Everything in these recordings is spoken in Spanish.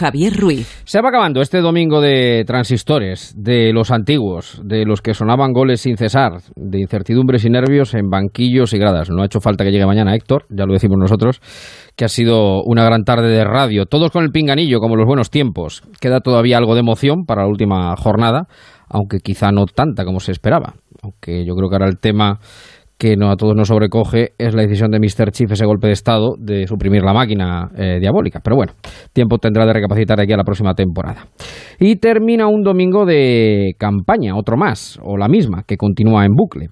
Javier Ruiz. Se va acabando este domingo de transistores, de los antiguos, de los que sonaban goles sin cesar, de incertidumbres y nervios en banquillos y gradas. No ha hecho falta que llegue mañana Héctor, ya lo decimos nosotros, que ha sido una gran tarde de radio. Todos con el pinganillo, como los buenos tiempos. Queda todavía algo de emoción para la última jornada, aunque quizá no tanta como se esperaba. Aunque yo creo que ahora el tema que no a todos nos sobrecoge es la decisión de Mr. Chief, ese golpe de Estado, de suprimir la máquina eh, diabólica. Pero bueno, tiempo tendrá de recapacitar aquí a la próxima temporada. Y termina un domingo de campaña, otro más, o la misma, que continúa en bucle.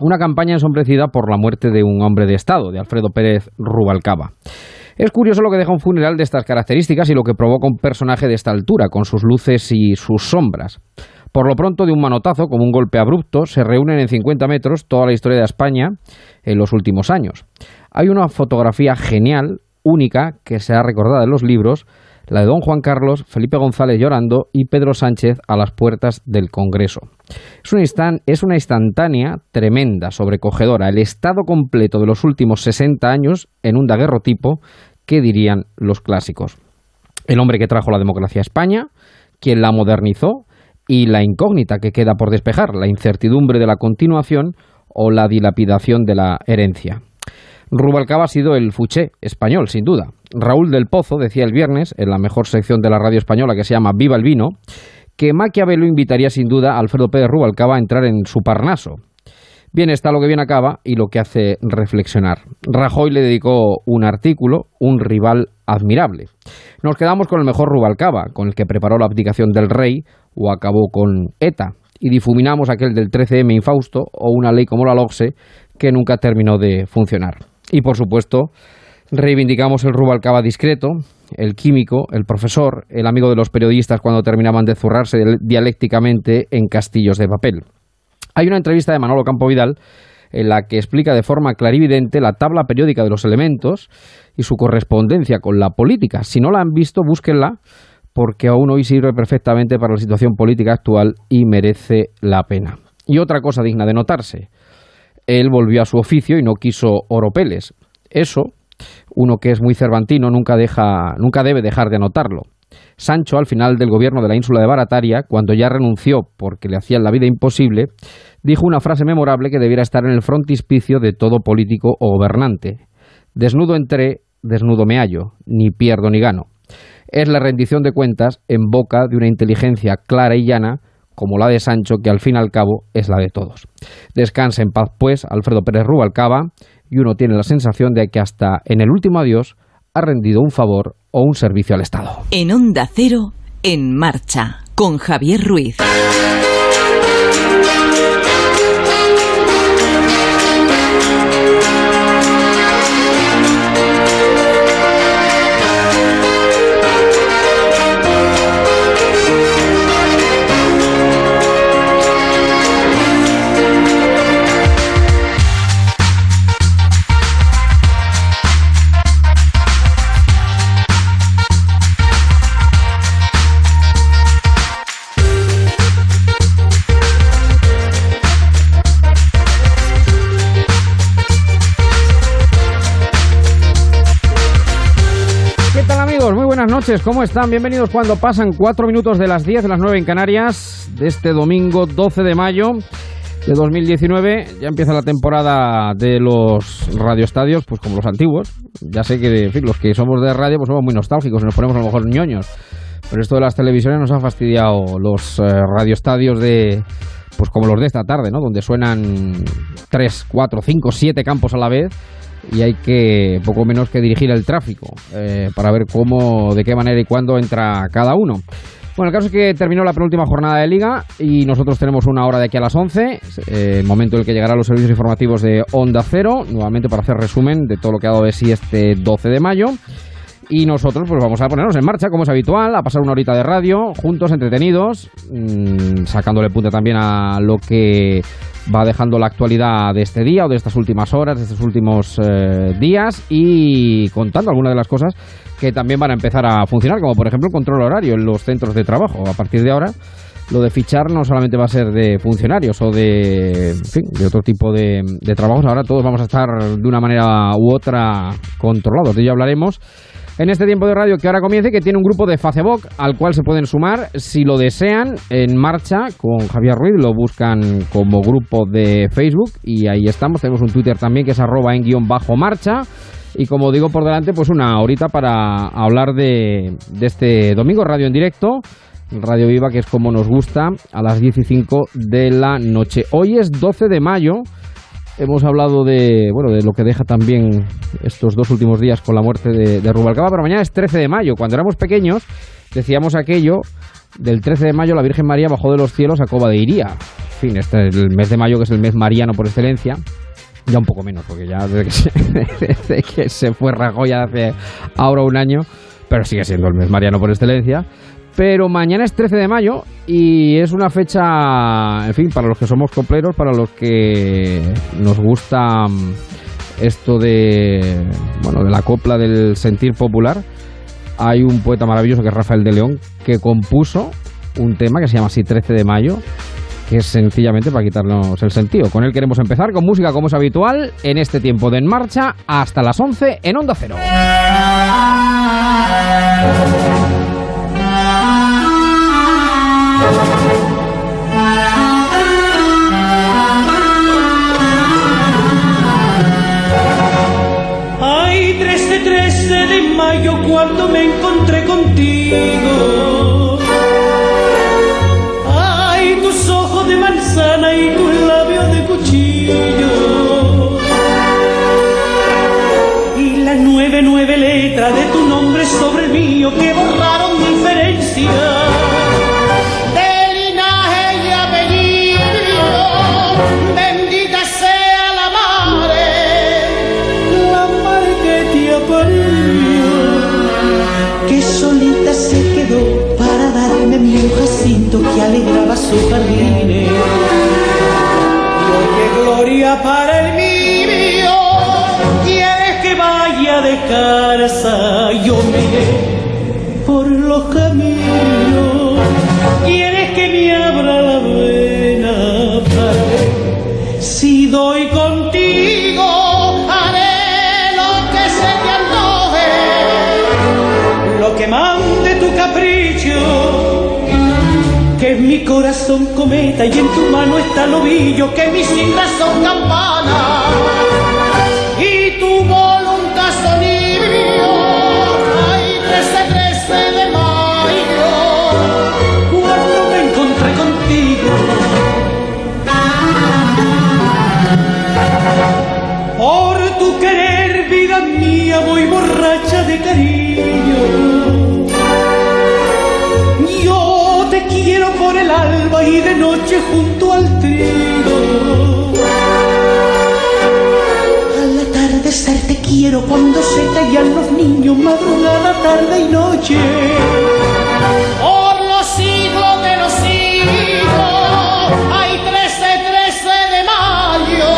Una campaña ensombrecida por la muerte de un hombre de Estado, de Alfredo Pérez Rubalcaba. Es curioso lo que deja un funeral de estas características y lo que provoca un personaje de esta altura, con sus luces y sus sombras. Por lo pronto, de un manotazo, como un golpe abrupto, se reúnen en 50 metros toda la historia de España en los últimos años. Hay una fotografía genial, única, que se ha recordado en los libros, la de don Juan Carlos, Felipe González llorando y Pedro Sánchez a las puertas del Congreso. Es una, es una instantánea tremenda, sobrecogedora, el estado completo de los últimos 60 años en un daguerrotipo, que dirían los clásicos. El hombre que trajo la democracia a España, quien la modernizó, y la incógnita que queda por despejar, la incertidumbre de la continuación o la dilapidación de la herencia. Rubalcaba ha sido el fuché español, sin duda. Raúl del Pozo decía el viernes, en la mejor sección de la radio española que se llama Viva el Vino, que Maquiavelo invitaría sin duda a Alfredo Pérez Rubalcaba a entrar en su Parnaso. Bien está lo que bien acaba y lo que hace reflexionar. Rajoy le dedicó un artículo, un rival admirable. Nos quedamos con el mejor Rubalcaba, con el que preparó la abdicación del rey o acabó con ETA, y difuminamos aquel del 13M infausto o una ley como la LOCSE que nunca terminó de funcionar. Y por supuesto, reivindicamos el Rubalcaba discreto, el químico, el profesor, el amigo de los periodistas cuando terminaban de zurrarse dialécticamente en castillos de papel. Hay una entrevista de Manolo Campo Vidal en la que explica de forma clarividente la tabla periódica de los elementos y su correspondencia con la política. Si no la han visto, búsquenla porque aún hoy sirve perfectamente para la situación política actual y merece la pena. Y otra cosa digna de notarse, él volvió a su oficio y no quiso oropeles. Eso, uno que es muy cervantino nunca, deja, nunca debe dejar de notarlo. Sancho, al final del gobierno de la ínsula de Barataria, cuando ya renunció porque le hacían la vida imposible, dijo una frase memorable que debiera estar en el frontispicio de todo político o gobernante. Desnudo entré, desnudo me hallo, ni pierdo ni gano es la rendición de cuentas en boca de una inteligencia clara y llana como la de Sancho, que al fin y al cabo es la de todos. Descansa en paz, pues, Alfredo Pérez Rubalcaba, y uno tiene la sensación de que hasta en el último adiós ha rendido un favor o un servicio al Estado. En Onda Cero, en marcha, con Javier Ruiz. Noches, ¿cómo están? Bienvenidos cuando pasan cuatro minutos de las 10 de las 9 en Canarias de este domingo 12 de mayo de 2019. Ya empieza la temporada de los radioestadios, pues como los antiguos. Ya sé que los que somos de radio pues somos muy nostálgicos y nos ponemos a lo mejor ñoños. Pero esto de las televisiones nos ha fastidiado los eh, radioestadios de pues como los de esta tarde, ¿no? Donde suenan 3, 4, 5, 7 campos a la vez y hay que poco menos que dirigir el tráfico eh, para ver cómo, de qué manera y cuándo entra cada uno. Bueno, el caso es que terminó la penúltima jornada de liga y nosotros tenemos una hora de aquí a las 11, eh, el momento en el que llegarán los servicios informativos de Onda Cero, nuevamente para hacer resumen de todo lo que ha dado de sí este 12 de mayo. Y nosotros pues vamos a ponernos en marcha, como es habitual, a pasar una horita de radio, juntos, entretenidos, mm, sacándole punta también a lo que va dejando la actualidad de este día o de estas últimas horas, de estos últimos eh, días y contando algunas de las cosas que también van a empezar a funcionar, como por ejemplo el control horario en los centros de trabajo. A partir de ahora, lo de fichar no solamente va a ser de funcionarios o de, fin, de otro tipo de, de trabajos, ahora todos vamos a estar de una manera u otra controlados. De ello hablaremos en este tiempo de radio que ahora comience, que tiene un grupo de Facebook al cual se pueden sumar si lo desean en marcha con Javier Ruiz, lo buscan como grupo de Facebook y ahí estamos, tenemos un Twitter también que es arroba en guion bajo marcha y como digo por delante pues una horita para hablar de, de este domingo, radio en directo. Radio Viva, que es como nos gusta, a las 15 de la noche. Hoy es 12 de mayo, Hemos hablado de, bueno, de lo que deja también estos dos últimos días con la muerte de, Rubalcaba, pero mañana es 13 de mayo. Cuando éramos pequeños decíamos aquello del 13 de mayo la Virgen María bajó de los cielos a Coba de Iría. En fin, este es el mes de mayo que es el mes mariano por excelencia. Ya un poco menos, porque ya desde que se, desde que se fue Rajoy hace ahora un año, pero sigue siendo el mes mariano por excelencia. Pero mañana es 13 de mayo y es una fecha, en fin, para los que somos copleros, para los que nos gusta mm, esto de, bueno, de la copla del sentir popular. Hay un poeta maravilloso que es Rafael de León que compuso un tema que se llama así 13 de mayo, que es sencillamente para quitarnos el sentido. Con él queremos empezar con música como es habitual en este tiempo de En Marcha hasta las 11 en Onda Cero. Mayo cuando me encontré contigo. Para el mío, quieres que vaya de casa, yo me iré por los caminos, quieres que me abra la vena si doy contigo, haré lo que se te antoje, lo que mande tu capricho, que mi corazón cometa y en tu mano está el ovillo, que mis cintas son campana y de noche junto al trigo. Al atardecer te quiero cuando se callan los niños, madrugada, tarde y noche. Por los siglos de los siglos, hay 13, 13 de mayo,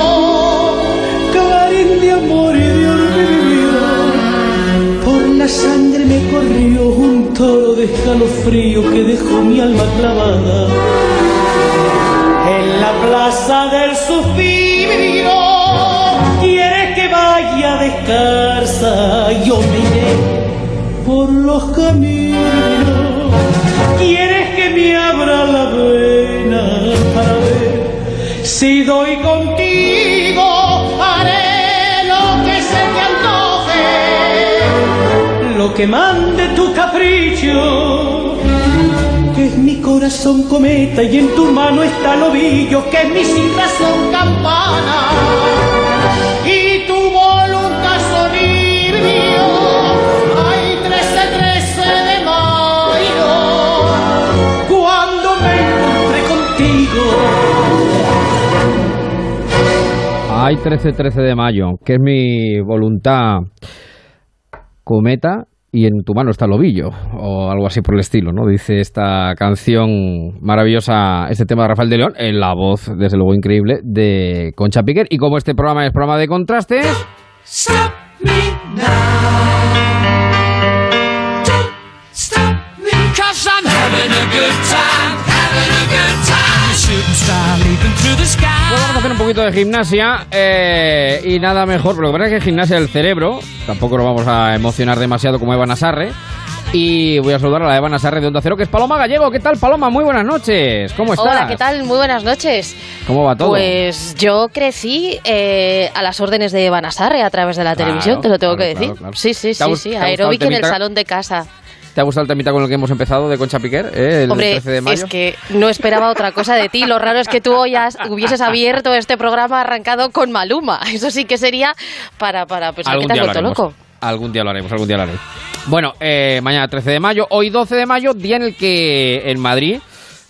clarín de amor y de olvido. Por la sangre me corrió un toro de escalofrío que dejó mi alma clavada descalza, yo me iré por los caminos. Quieres que me abra la vena para ver si doy contigo. Haré lo que se te antoje, lo que mande tu capricho que es mi corazón cometa y en tu mano está el ovillo, que es mi sin razón campana Hay 13-13 de mayo, que es mi voluntad cometa y en tu mano está el ovillo, o algo así por el estilo, ¿no? Dice esta canción maravillosa, este tema de Rafael de León, en la voz, desde luego increíble, de Concha Piquer. Y como este programa es programa de contrastes, Stop me now. Don't stop Pues vamos a hacer un poquito de gimnasia eh, y nada mejor, pero lo que pasa es que gimnasia del cerebro, tampoco nos vamos a emocionar demasiado como Eva Nasarre. Y voy a saludar a la Eva Nasarre de Onda Cero, que es Paloma Gallego. ¿Qué tal, Paloma? Muy buenas noches. ¿Cómo estás? Hola, ¿qué tal? Muy buenas noches. ¿Cómo va todo? Pues yo crecí eh, a las órdenes de Vanasarre a través de la Claro, televisión, te lo tengo claro, que decir. claro. Sí, sí, ¿Te ha sí, sí, te ha gustado el aeróbic en el salón de casa. ¿Te ha gustado el temita con el que hemos empezado de Concha Piquer? eh, el Hombre, 13 de mayo. es que no esperaba otra cosa de ti. Lo raro es que tú hoy has- hubieses abierto este programa arrancado con Maluma. Eso sí que sería para, para pensar que te has vuelto loco. Algún día lo haremos, algún día lo haremos. Bueno, eh, mañana 13 de mayo, hoy 12 de mayo, día en el que en Madrid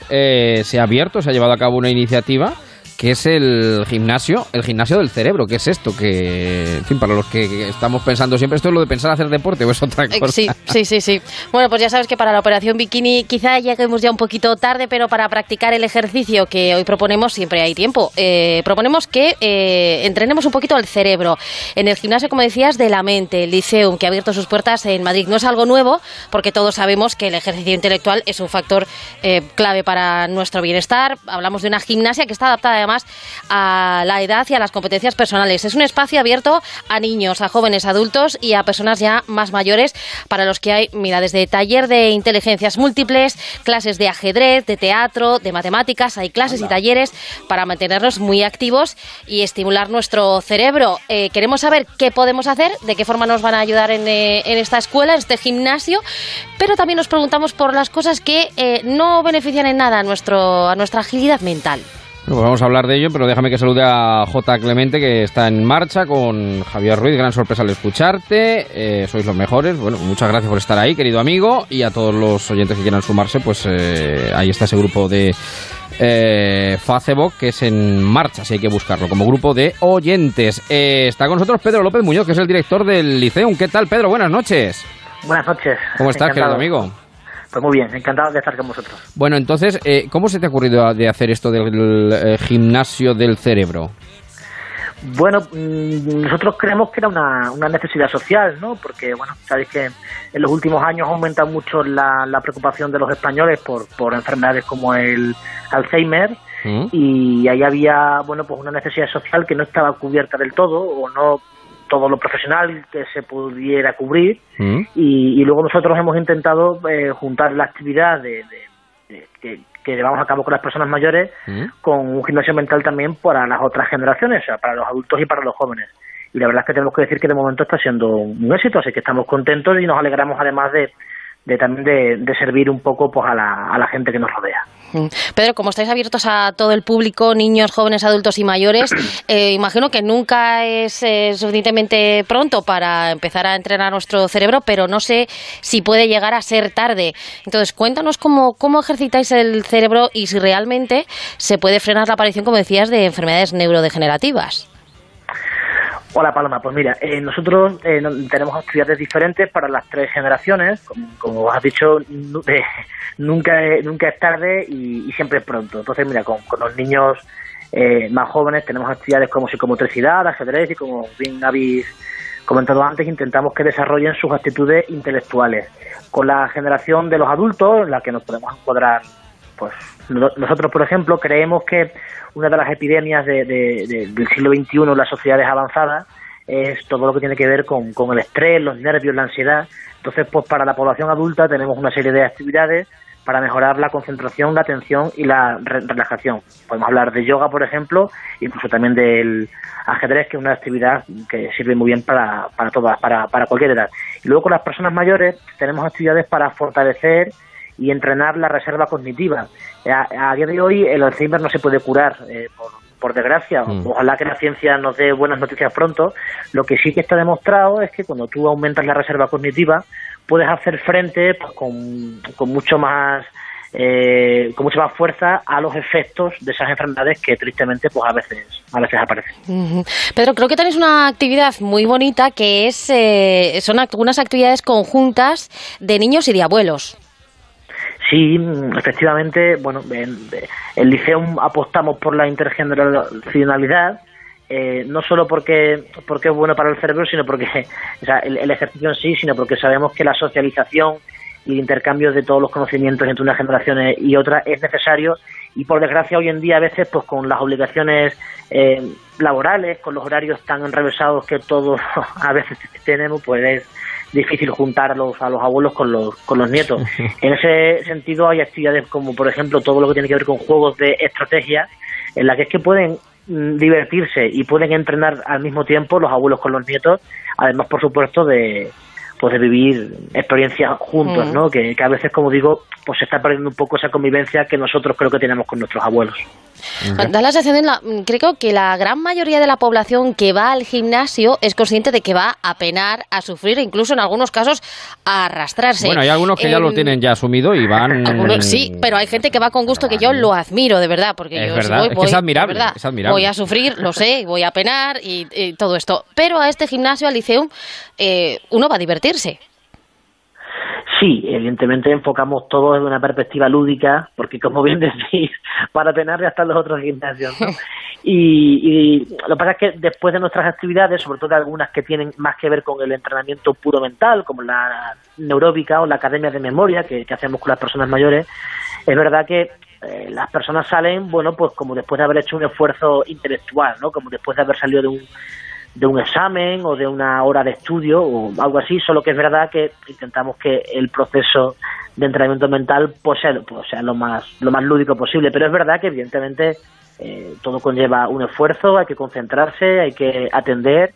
eh, se ha abierto, se ha llevado a cabo una iniciativa que es el gimnasio, el gimnasio del cerebro. ¿Qué es esto? Que, en fin, para los que que estamos pensando siempre, ¿esto es lo de pensar hacer deporte o es otra Eh, cosa? Sí, sí, sí, sí. Bueno, pues ya sabes que para la operación bikini quizá lleguemos ya un poquito tarde, pero para practicar el ejercicio que hoy proponemos siempre hay tiempo. Eh, proponemos que eh, entrenemos un poquito el cerebro. En el gimnasio, como decías, de la mente, el Liceum, que ha abierto sus puertas en Madrid. No es algo nuevo, porque todos sabemos que el ejercicio intelectual es un factor eh, clave para nuestro bienestar. Hablamos de una gimnasia que está adaptada además a la edad y a las competencias personales. Es un espacio abierto a niños, a jóvenes, adultos y a personas ya más mayores para los que hay, mira, desde taller de inteligencias múltiples, clases de ajedrez, de teatro, de matemáticas, hay clases y talleres para mantenernos muy activos y estimular nuestro cerebro. Eh, queremos saber qué podemos hacer, de qué forma nos van a ayudar en, eh, en esta escuela, en este gimnasio, pero también nos preguntamos por las cosas que eh, no benefician en nada a, nuestro, a nuestra agilidad mental. Bueno, pues vamos a hablar de ello, pero déjame que salude a J. Clemente, que está en marcha con Javier Ruiz. Gran sorpresa al escucharte. Eh, sois los mejores. Bueno, muchas gracias por estar ahí, querido amigo. Y a todos los oyentes que quieran sumarse, pues eh, ahí está ese grupo de eh, Facebook que es en marcha, si hay que buscarlo, como grupo de oyentes. Eh, está con nosotros Pedro López Muñoz, que es el director del Liceum. ¿Qué tal, Pedro? Buenas noches. Buenas noches. ¿Cómo estás, querido amigo? Pues muy bien, encantado de estar con vosotros. Bueno, entonces, eh, ¿cómo se te ha ocurrido de hacer esto del eh, gimnasio del cerebro? Bueno, mm, nosotros creemos que era una, una necesidad social, ¿no? Porque, bueno, sabéis que en los últimos años ha aumentado mucho la, la preocupación de los españoles por, por enfermedades como el Alzheimer ¿Mm? y ahí había, bueno, pues una necesidad social que no estaba cubierta del todo o no todo lo profesional que se pudiera cubrir ¿Mm? y, y luego nosotros hemos intentado eh, juntar la actividad de, de- de- que, que llevamos a cabo con las personas mayores ¿Mm? con un gimnasio mental también para las otras generaciones, o sea, para los adultos y para los jóvenes. Y la verdad es que tenemos que decir que de momento está siendo un éxito, así que estamos contentos y nos alegramos además de, de también de, de servir un poco pues a la, a la gente que nos rodea. Mm. Pedro, como estáis abiertos a todo el público, niños, jóvenes, adultos y mayores, eh, imagino que nunca es eh, suficientemente pronto para empezar a entrenar nuestro cerebro, pero no sé si puede llegar a ser tarde. Entonces, cuéntanos cómo, cómo ejercitáis el cerebro y si realmente se puede frenar la aparición, como decías, de enfermedades neurodegenerativas. Hola Paloma, pues mira, eh, nosotros eh, tenemos actividades diferentes para las tres generaciones, como, has dicho, eh, nunca, nunca es tarde y, siempre es pronto. Entonces mira, con, con los niños eh, más jóvenes tenemos actividades como psicomotricidad, ajedrez y como bien habéis comentado antes, intentamos que desarrollen sus actitudes intelectuales. Con la generación de los adultos, en la que nos podemos encuadrar pues no- nosotros, por ejemplo, creemos que una de las epidemias de- de- de- del siglo XXI en las sociedades avanzadas es todo lo que tiene que ver con, con el estrés, los nervios, la ansiedad. Entonces, pues para la población adulta tenemos una serie de actividades para mejorar la concentración, la atención y la re- relajación. Podemos hablar de yoga, por ejemplo, incluso también del ajedrez, que es una actividad que sirve muy bien para, para todas, para, para cualquier edad. Y luego con las personas mayores tenemos actividades para fortalecer y entrenar la reserva cognitiva. A, a día de hoy el Alzheimer no se puede curar, eh, por, por desgracia. Mm. Ojalá que la ciencia nos dé buenas noticias pronto. Lo que sí que está demostrado es que cuando tú aumentas la reserva cognitiva puedes hacer frente pues, con, con mucho más eh, con mucha más fuerza a los efectos de esas enfermedades que tristemente pues a veces a veces aparecen. Pedro, creo que tenéis una actividad muy bonita que es eh, son algunas actividades conjuntas de niños y de abuelos. Sí, efectivamente, bueno, en el Liceum apostamos por la intergeneracionalidad, eh, no solo porque, porque es bueno para el cerebro, sino porque, o sea, el, el ejercicio en sí, sino porque sabemos que la socialización y el intercambio de todos los conocimientos entre unas generaciones y otras es necesario y por desgracia hoy en día a veces pues con las obligaciones eh, laborales, con los horarios tan enrevesados que todos a veces tenemos, pues es difícil juntar a los, a los abuelos con los, con los nietos. En ese sentido hay actividades como por ejemplo todo lo que tiene que ver con juegos de estrategia en las que es que pueden mm, divertirse y pueden entrenar al mismo tiempo los abuelos con los nietos, además por supuesto de pues de vivir experiencias juntos, Mm. ¿no? Que, que a veces, como digo, pues se está perdiendo un poco esa convivencia que nosotros creo que tenemos con nuestros abuelos. Da la sensación, la- creo que la gran mayoría de la población que va al gimnasio es consciente de que va a penar, a sufrir, incluso en algunos casos a arrastrarse. Bueno, hay algunos que ya lo Em, tienen ya asumido y van... algunos- sí, pero hay gente que va con gusto que yo lo admiro, de verdad, porque Es yo si verdad, voy, es que voy, es de admirable, verdad, es admirable. voy a sufrir, lo sé, voy a penar y, y todo esto. Pero a este gimnasio, al Liceum, eh, uno va a divertirse. Sí, evidentemente enfocamos todo desde una perspectiva lúdica, porque como bien decís, para penar ya están los otros gimnasios. ¿no? Y, y lo que pasa es que después de nuestras actividades, sobre todo algunas que tienen más que ver con el entrenamiento puro mental, como la neuróbica o la academia de memoria que, que hacemos con las personas mayores, es verdad que eh, las personas salen, bueno, pues como después de haber hecho un esfuerzo intelectual, ¿no? Como después de haber salido de un, de un examen o de una hora de estudio o algo así, solo que es verdad que intentamos que el proceso de entrenamiento mental pues sea, pues sea lo más lo más lúdico posible, pero es verdad que evidentemente eh, todo conlleva un esfuerzo, hay que concentrarse, hay que atender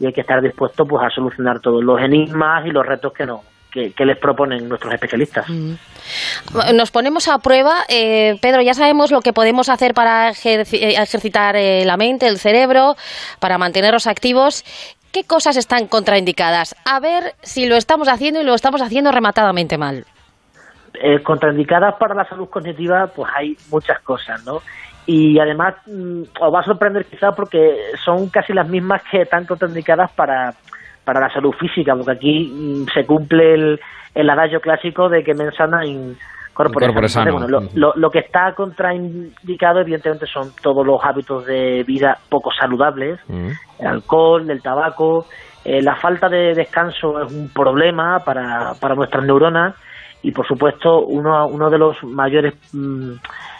y hay que estar dispuesto pues a solucionar todos los enigmas y los retos que no que, que les proponen nuestros especialistas. Nos ponemos a prueba. Eh, Pedro, ya sabemos lo que podemos hacer para eh, ejercitar eh, la mente, el cerebro, para mantenerlos activos. ¿Qué cosas están contraindicadas? A ver si lo estamos haciendo y lo estamos haciendo rematadamente mal. eh, contraindicadas para la salud cognitiva, pues hay muchas cosas, ¿no? Y además mm, os va a sorprender quizá porque son casi las mismas que están contraindicadas para, para la salud física, porque aquí mm, se cumple el, el adagio clásico de que mensana in corpore Corpore sano. sano. Entonces, bueno, lo, lo- lo que está contraindicado evidentemente son todos los hábitos de vida poco saludables, Mm. el alcohol, el tabaco, eh, la falta de descanso es un problema para, para nuestras neuronas y por supuesto uno, uno de los mayores mm,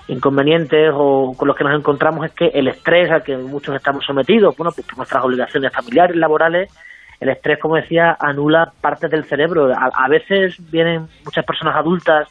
inconvenientes o con los que nos encontramos es que el estrés al que muchos estamos sometidos, bueno, pues por nuestras obligaciones familiares, laborales, el estrés, como decía, anula partes del cerebro. A, a veces vienen muchas personas adultas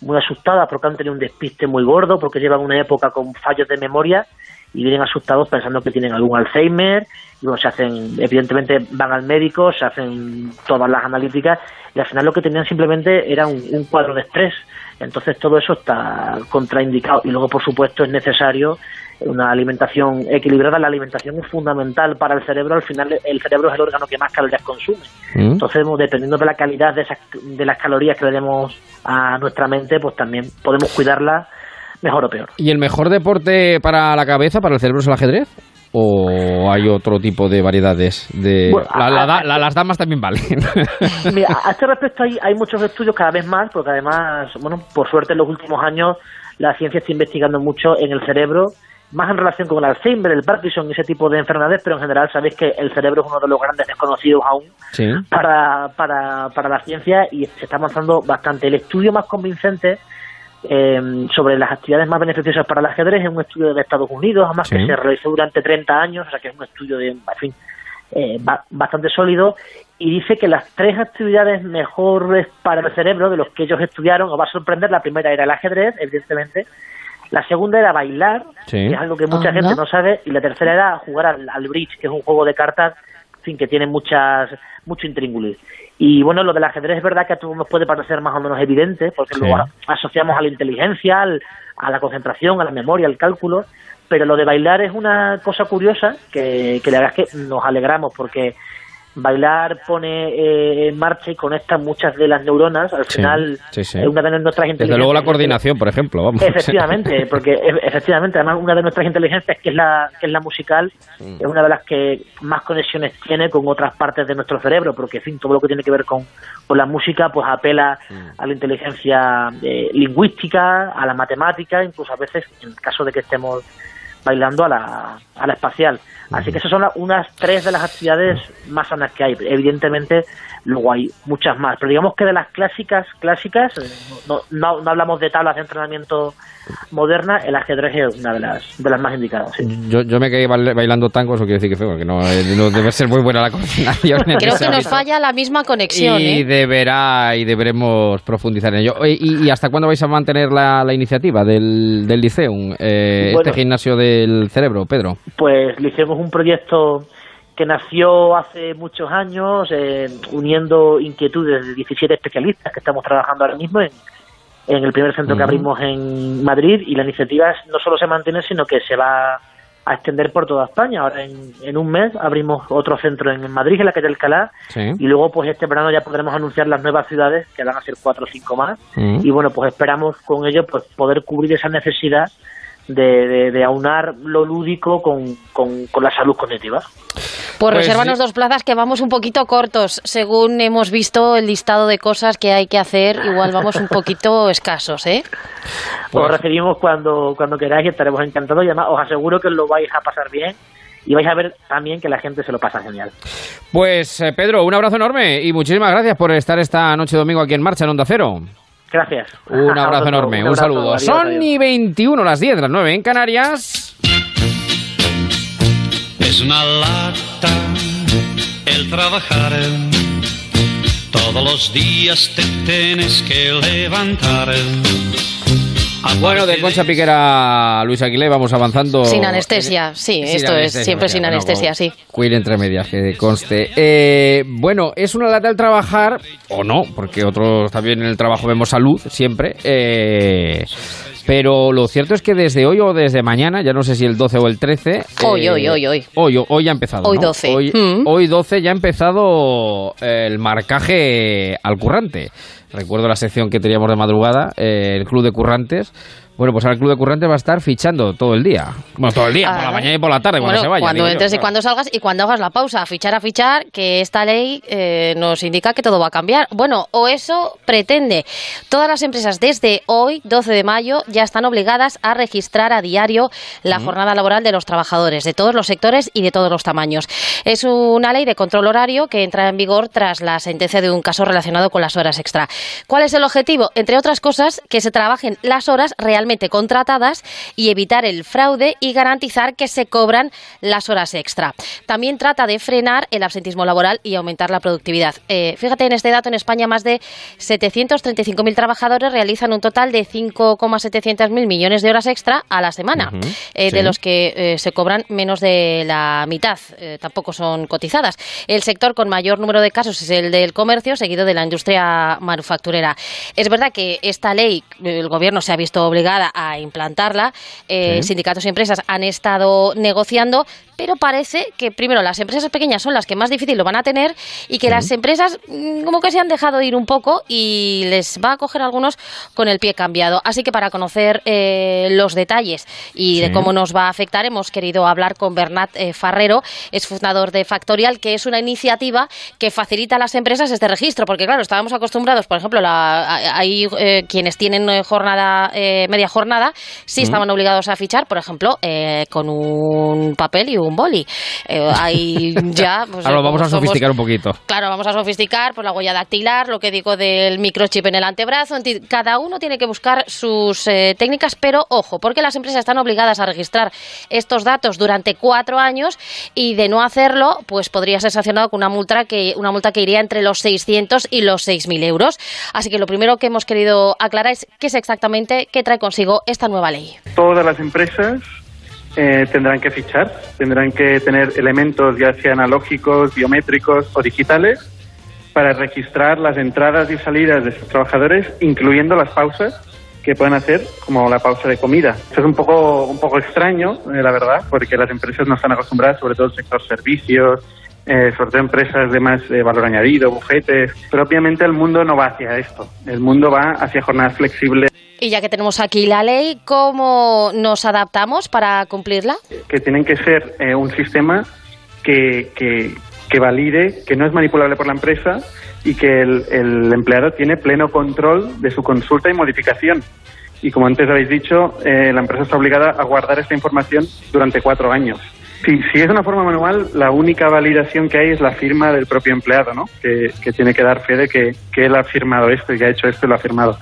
muy asustadas porque han tenido un despiste muy gordo, porque llevan una época con fallos de memoria y vienen asustados pensando que tienen algún Alzheimer y bueno, se hacen, evidentemente van al médico, se hacen todas las analíticas y al final lo que tenían simplemente era un, un cuadro de estrés. Entonces todo eso está contraindicado y luego por supuesto es necesario una alimentación equilibrada. La alimentación es fundamental para el cerebro, al final el cerebro es el órgano que más calorías consume. Mm. Entonces, bueno, dependiendo de la calidad de, esas, de las calorías que le demos a nuestra mente, pues también podemos cuidarla mejor o peor. ¿Y el mejor deporte para la cabeza, para el cerebro, es el ajedrez? ¿O hay otro tipo de variedades? De... Bueno, La- la la- las damas también valen. Mira, a este respecto hay, hay muchos estudios cada vez más, porque además, bueno, por suerte en los últimos años la ciencia está investigando mucho en el cerebro, más en relación con el Alzheimer, el Parkinson y ese tipo de enfermedades, pero en general sabéis que el cerebro es uno de los grandes desconocidos aún sí. para, para, para la ciencia y se está avanzando bastante. El estudio más convincente eh, sobre las actividades más beneficiosas para el ajedrez es un estudio de Estados Unidos, además Sí. que se realizó durante 30 años, o sea que es un estudio de, en fin, eh, ba- bastante sólido y dice que las tres actividades mejores para el cerebro de los que ellos estudiaron, os va a sorprender, la primera era el ajedrez, evidentemente, la segunda era bailar, Sí. que es algo que mucha Anda. gente no sabe, y la tercera era jugar al, al bridge, que es un juego de cartas, en fin, que tiene muchas mucho intríngulis. Y bueno, lo del ajedrez es verdad que a todos nos puede parecer más o menos evidente, porque Sí. lo asociamos a la inteligencia, al- a la concentración, a la memoria, al cálculo, pero lo de bailar es una cosa curiosa que, que la verdad es que nos alegramos porque bailar pone eh, en marcha y conecta muchas de las neuronas. Al final, sí, una de nuestras Desde luego la inteligencias- coordinación, por ejemplo. Vamos. Efectivamente, porque e- efectivamente, además una de nuestras inteligencias que es la que es la musical es una de las que más conexiones tiene con otras partes de nuestro cerebro, porque en fin, todo lo que tiene que ver con, con la música pues apela a la inteligencia eh, lingüística, a la matemática, incluso a veces en el caso de que estemos bailando a la, a la espacial. Así que esas son unas tres de las actividades más sanas que hay. Evidentemente, luego hay muchas más. Pero digamos que de las clásicas, clásicas, eh, no, no, no hablamos de tablas de entrenamiento moderna, el ajedrez es una de las, de las más indicadas. sí. Yo, yo me quedé bail- bailando tango, eso quiere decir que, fue, que no, eh, no debe ser muy buena la coordinación. Creo que nos ámbito. falla la misma conexión. Y ¿eh? deberá y deberemos profundizar en ello. ¿Y, y hasta cuándo vais a mantener la, la iniciativa del, del Liceum, eh, Bueno. este gimnasio del cerebro, Pedro? Pues le hicimos un proyecto que nació hace muchos años, eh, uniendo inquietudes de 17 especialistas que estamos trabajando ahora mismo en, en el primer centro que abrimos en Madrid y la iniciativa no solo se mantiene, sino que se va a extender por toda España. Ahora en, en un mes abrimos otro centro en Madrid, en la calle Alcalá, Sí. y luego pues este verano ya podremos anunciar las nuevas ciudades, que van a ser cuatro o cinco más, y bueno, pues esperamos con ello pues poder cubrir esa necesidad de, de- de aunar lo lúdico con, con- con la salud cognitiva. Pues, Pues resérvanos dos plazas que vamos un poquito cortos. Según hemos visto el listado de cosas que hay que hacer, igual vamos un poquito escasos, ¿eh? Pues- Os recibimos cuando, cuando queráis y estaremos encantados y además os aseguro que lo vais a pasar bien y vais a ver también que la gente se lo pasa genial. Pues eh, Pedro, un abrazo enorme y muchísimas gracias por estar esta noche domingo aquí en marcha en Onda Cero. Gracias. Un abrazo enorme, un, abrazo, saludo. adiós, Son adiós. y 21 las 10, las 9 en Canarias. Es una lata el trabajar. Todos los días te tienes que levantar. Bueno, de Concha Piquera a Luis Aguilé vamos avanzando. Sin anestesia, sí, esto es siempre sin bueno, anestesia, sí. Queen entre medias, que conste. Eh, bueno, es una lata el trabajar, o no, porque otros también en el trabajo vemos salud, siempre. eh, pero lo cierto es que desde hoy o desde mañana, ya no sé si el 12 o el 13. Hoy, hoy, hoy, hoy. Hoy, hoy ya ha empezado. Hoy ¿no? 12. Hoy, Mm. hoy 12 ya ha empezado eh, el marcaje al currante. Recuerdo la sección que teníamos de madrugada, eh, el Club de Currantes. Bueno, pues ahora el Club de Currantes va a estar fichando todo el día. Bueno, todo el día, por la Ah. mañana y por la tarde, cuando Bueno, se vaya. cuando yo, entres y cuando salgas y cuando hagas la pausa, fichar a fichar, que esta ley eh, nos indica que todo va a cambiar. Bueno, o eso pretende. Todas las empresas desde hoy, 12 de mayo, ya están obligadas a registrar a diario la jornada laboral de los trabajadores, de todos los sectores y de todos los tamaños. Es una ley de control horario que entra en vigor tras la sentencia de un caso relacionado con las horas extra. ¿Cuál es el objetivo? Entre otras cosas, que se trabajen las horas realmente contratadas y evitar el fraude y garantizar que se cobran las horas extra. También trata de frenar el absentismo laboral y aumentar la productividad. Eh, fíjate en este dato, en España más de 735.000 trabajadores realizan un total de 5,700.000 millones de horas extra a la semana, eh, de los que eh, se cobran menos de la mitad, tampoco son cotizadas. El sector con mayor número de casos es el del comercio, seguido de la industria manufacturera. Es verdad que esta ley, el gobierno se ha visto a implantarla, eh, Sí. sindicatos y empresas han estado negociando, pero parece que primero las empresas pequeñas son las que más difícil lo van a tener y que las empresas mm, como que se han dejado ir un poco y les va a coger a algunos con el pie cambiado. Así que para conocer eh, los detalles y Sí. de cómo nos va a afectar, hemos querido hablar con Bernat eh, Farrero, es fundador de Factorial, que es una iniciativa que facilita a las empresas este registro, porque claro, estábamos acostumbrados, por ejemplo, la, hay eh, quienes tienen eh, jornada eh, media jornada, sí estaban obligados a fichar, por ejemplo, eh, con un papel y un boli. Eh, hay ya, pues, Ahora lo vamos a somos- sofisticar un poquito. Claro, vamos a sofisticar por la huella dactilar, lo que digo del microchip en el antebrazo. en ti- Cada uno tiene que buscar sus eh, técnicas, pero ojo, porque las empresas están obligadas a registrar estos datos durante cuatro años y de no hacerlo, pues podría ser sancionado con una multa que una multa que iría entre los 600 y los 6.000 euros. Así que lo primero que hemos querido aclarar es qué es exactamente qué trae consigo esta nueva ley. todas las empresas eh, tendrán que fichar, tendrán que tener elementos ya sea analógicos, biométricos o digitales para registrar las entradas y salidas de sus trabajadores, incluyendo las pausas que pueden hacer, como la pausa de comida. Esto es un poco, un poco extraño, eh, la verdad, porque las empresas no están acostumbradas, sobre todo el sector servicios, eh, sobre todo empresas de más eh, valor añadido, bufetes, pero obviamente el mundo no va hacia esto. El mundo va hacia jornadas flexibles Y ya que tenemos aquí la ley, ¿cómo nos adaptamos para cumplirla? que tienen que ser eh, un sistema que, que, que valide, que no es manipulable por la empresa y que el, empleado tiene pleno control de su consulta y modificación. Y como antes habéis dicho, eh, la empresa está obligada a guardar esta información durante cuatro años. Si, si es una forma manual, la única validación que hay es la firma del propio empleado, ¿no? Que, que tiene que dar fe de que, que él ha firmado esto y que ha hecho esto y lo ha firmado.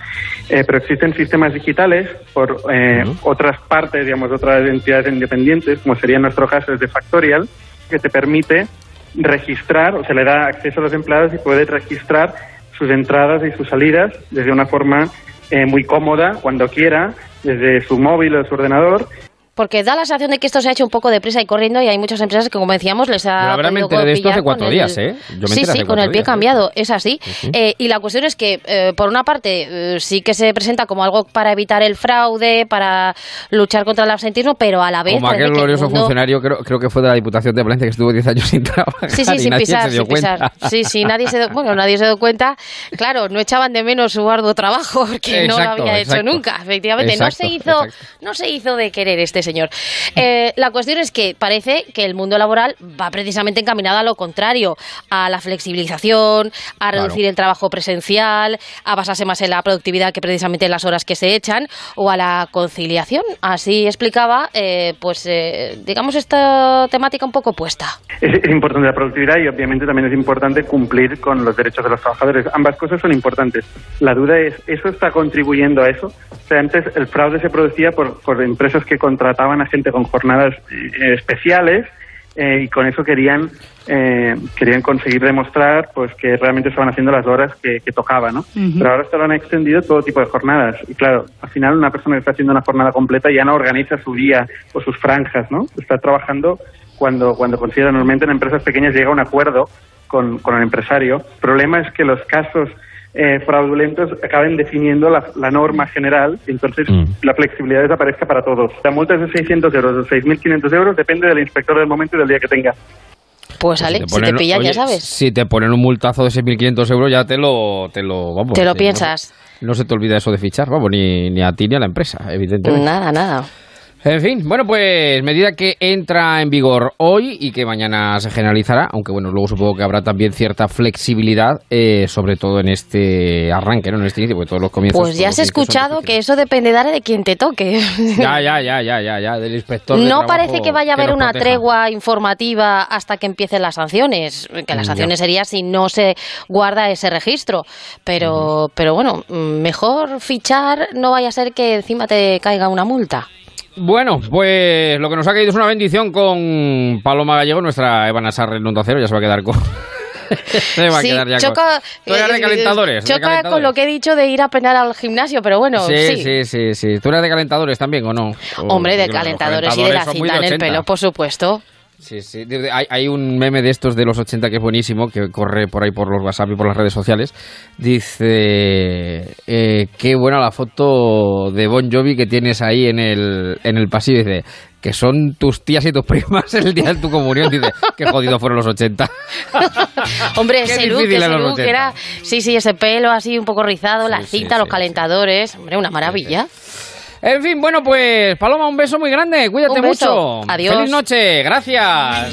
Eh, pero existen sistemas digitales por eh, otras partes, digamos, otras entidades independientes, como sería en nuestro caso es de Factorial, que te permite registrar, o se le da acceso a los empleados y puedes registrar sus entradas y sus salidas desde una forma eh, muy cómoda, cuando quiera, desde su móvil o su ordenador, Porque da la sensación de que esto se ha hecho un poco deprisa y corriendo y hay muchas empresas que, como decíamos, les ha La verdad me enteré de esto hace cuatro días, el- ¿eh? Yo me sí, sí, con el pie días, cambiado, es así. Eh, y la cuestión es que, eh, por una parte, eh, sí que se presenta como algo para evitar el fraude, para luchar contra el absentismo, pero a la vez... Como aquel que el glorioso mundo- funcionario, creo, creo que fue de la Diputación de Valencia, que estuvo 10 años sin trabajar Sí, sí, y sin nadie pisar, se dio sin pisar. Sí, sí, nadie se, dio- bueno, nadie se dio cuenta. Claro, no echaban de menos su arduo trabajo porque no lo Exacto, había hecho nunca. Efectivamente, no se hizo, no se hizo de querer este señor. Eh, la cuestión es que parece que el mundo laboral va precisamente encaminado a lo contrario, a la flexibilización, a reducir el trabajo presencial, a basarse más en la productividad que precisamente en las horas que se echan, o a la conciliación. Así explicaba, eh, pues, eh, digamos, esta temática un poco opuesta. Es, es importante la productividad y obviamente también es importante cumplir con los derechos de los trabajadores. Ambas cosas son importantes. La duda es, ¿eso está contribuyendo a eso? O sea, antes el fraude se producía por, por empresas que contrataban a gente con jornadas eh, especiales eh, y con eso querían eh, querían conseguir demostrar pues que realmente estaban haciendo las horas que, que tocaba, ¿no? Ujú. Pero ahora esto lo han extendido todo tipo de jornadas y claro, al final una persona que está haciendo una jornada completa ya no organiza su día o sus franjas, ¿no? Está trabajando cuando cuando considera normalmente en empresas pequeñas llega a un acuerdo con, con el empresario. El problema es que los casos eh, fraudulentos acaben definiendo la, la norma general y entonces la flexibilidad desaparezca para todos. La multa es de 600 euros o 6.500 euros, depende del inspector del momento y del día que tenga. Pues Ale, si te ponen- pillan, oye, ya sabes. Si te ponen un multazo de 6.500 euros, ya te lo, te lo, vamos, Te lo piensas. No, no se te olvida eso de fichar, vamos, ni, ni a ti ni a la empresa, evidentemente. Nada, nada. En fin, bueno, pues medida que entra en vigor hoy y que mañana se generalizará, aunque bueno, luego supongo que habrá también cierta flexibilidad, eh, sobre todo en este arranque, ¿no? En este inicio, porque todos los comienzos... Pues ya has escuchado que eso dependerá de quien te toque. Ya, ya, ya, ya, ya, ya, del inspector No parece que vaya a haber una proteja. tregua informativa hasta que empiecen las sanciones, que Mm, las ya. sanciones sería si no se guarda ese registro. Pero, pero bueno, mm, mejor fichar, no vaya a ser que encima te caiga una multa. Bueno, pues lo que nos ha caído es una bendición con Paloma Gallego, nuestra Eva Nasar en Onda Cero, ya se va a quedar con... se va a Sí, quedar ya choca, con... Tú eras de eh, calentadores. de choca con calentadores. lo que he dicho de ir a penar al gimnasio, pero bueno, Sí, sí. sí, sí, sí. ¿Tú eras de calentadores también o no? Hombre, de los calentadores y de la cinta en el 80. pelo, por supuesto. Sí, sí. Hay, hay un meme de estos de los 80 que es buenísimo, que corre por ahí por los WhatsApp y por las redes sociales. Dice, eh, qué buena la foto de Bon Jovi que tienes ahí en el, en el pasillo. Dice, que son tus tías y tus primas el día de tu comunión. Dice, qué jodido fueron los 80. Hombre, ese look, ese look 80. era, sí, sí, ese pelo así un poco rizado, la sí, sí, los calentadores, hombre, una maravilla. En fin, bueno, pues Paloma, un beso muy grande. Cuídate Un beso. mucho. Adiós. Feliz noche. Gracias.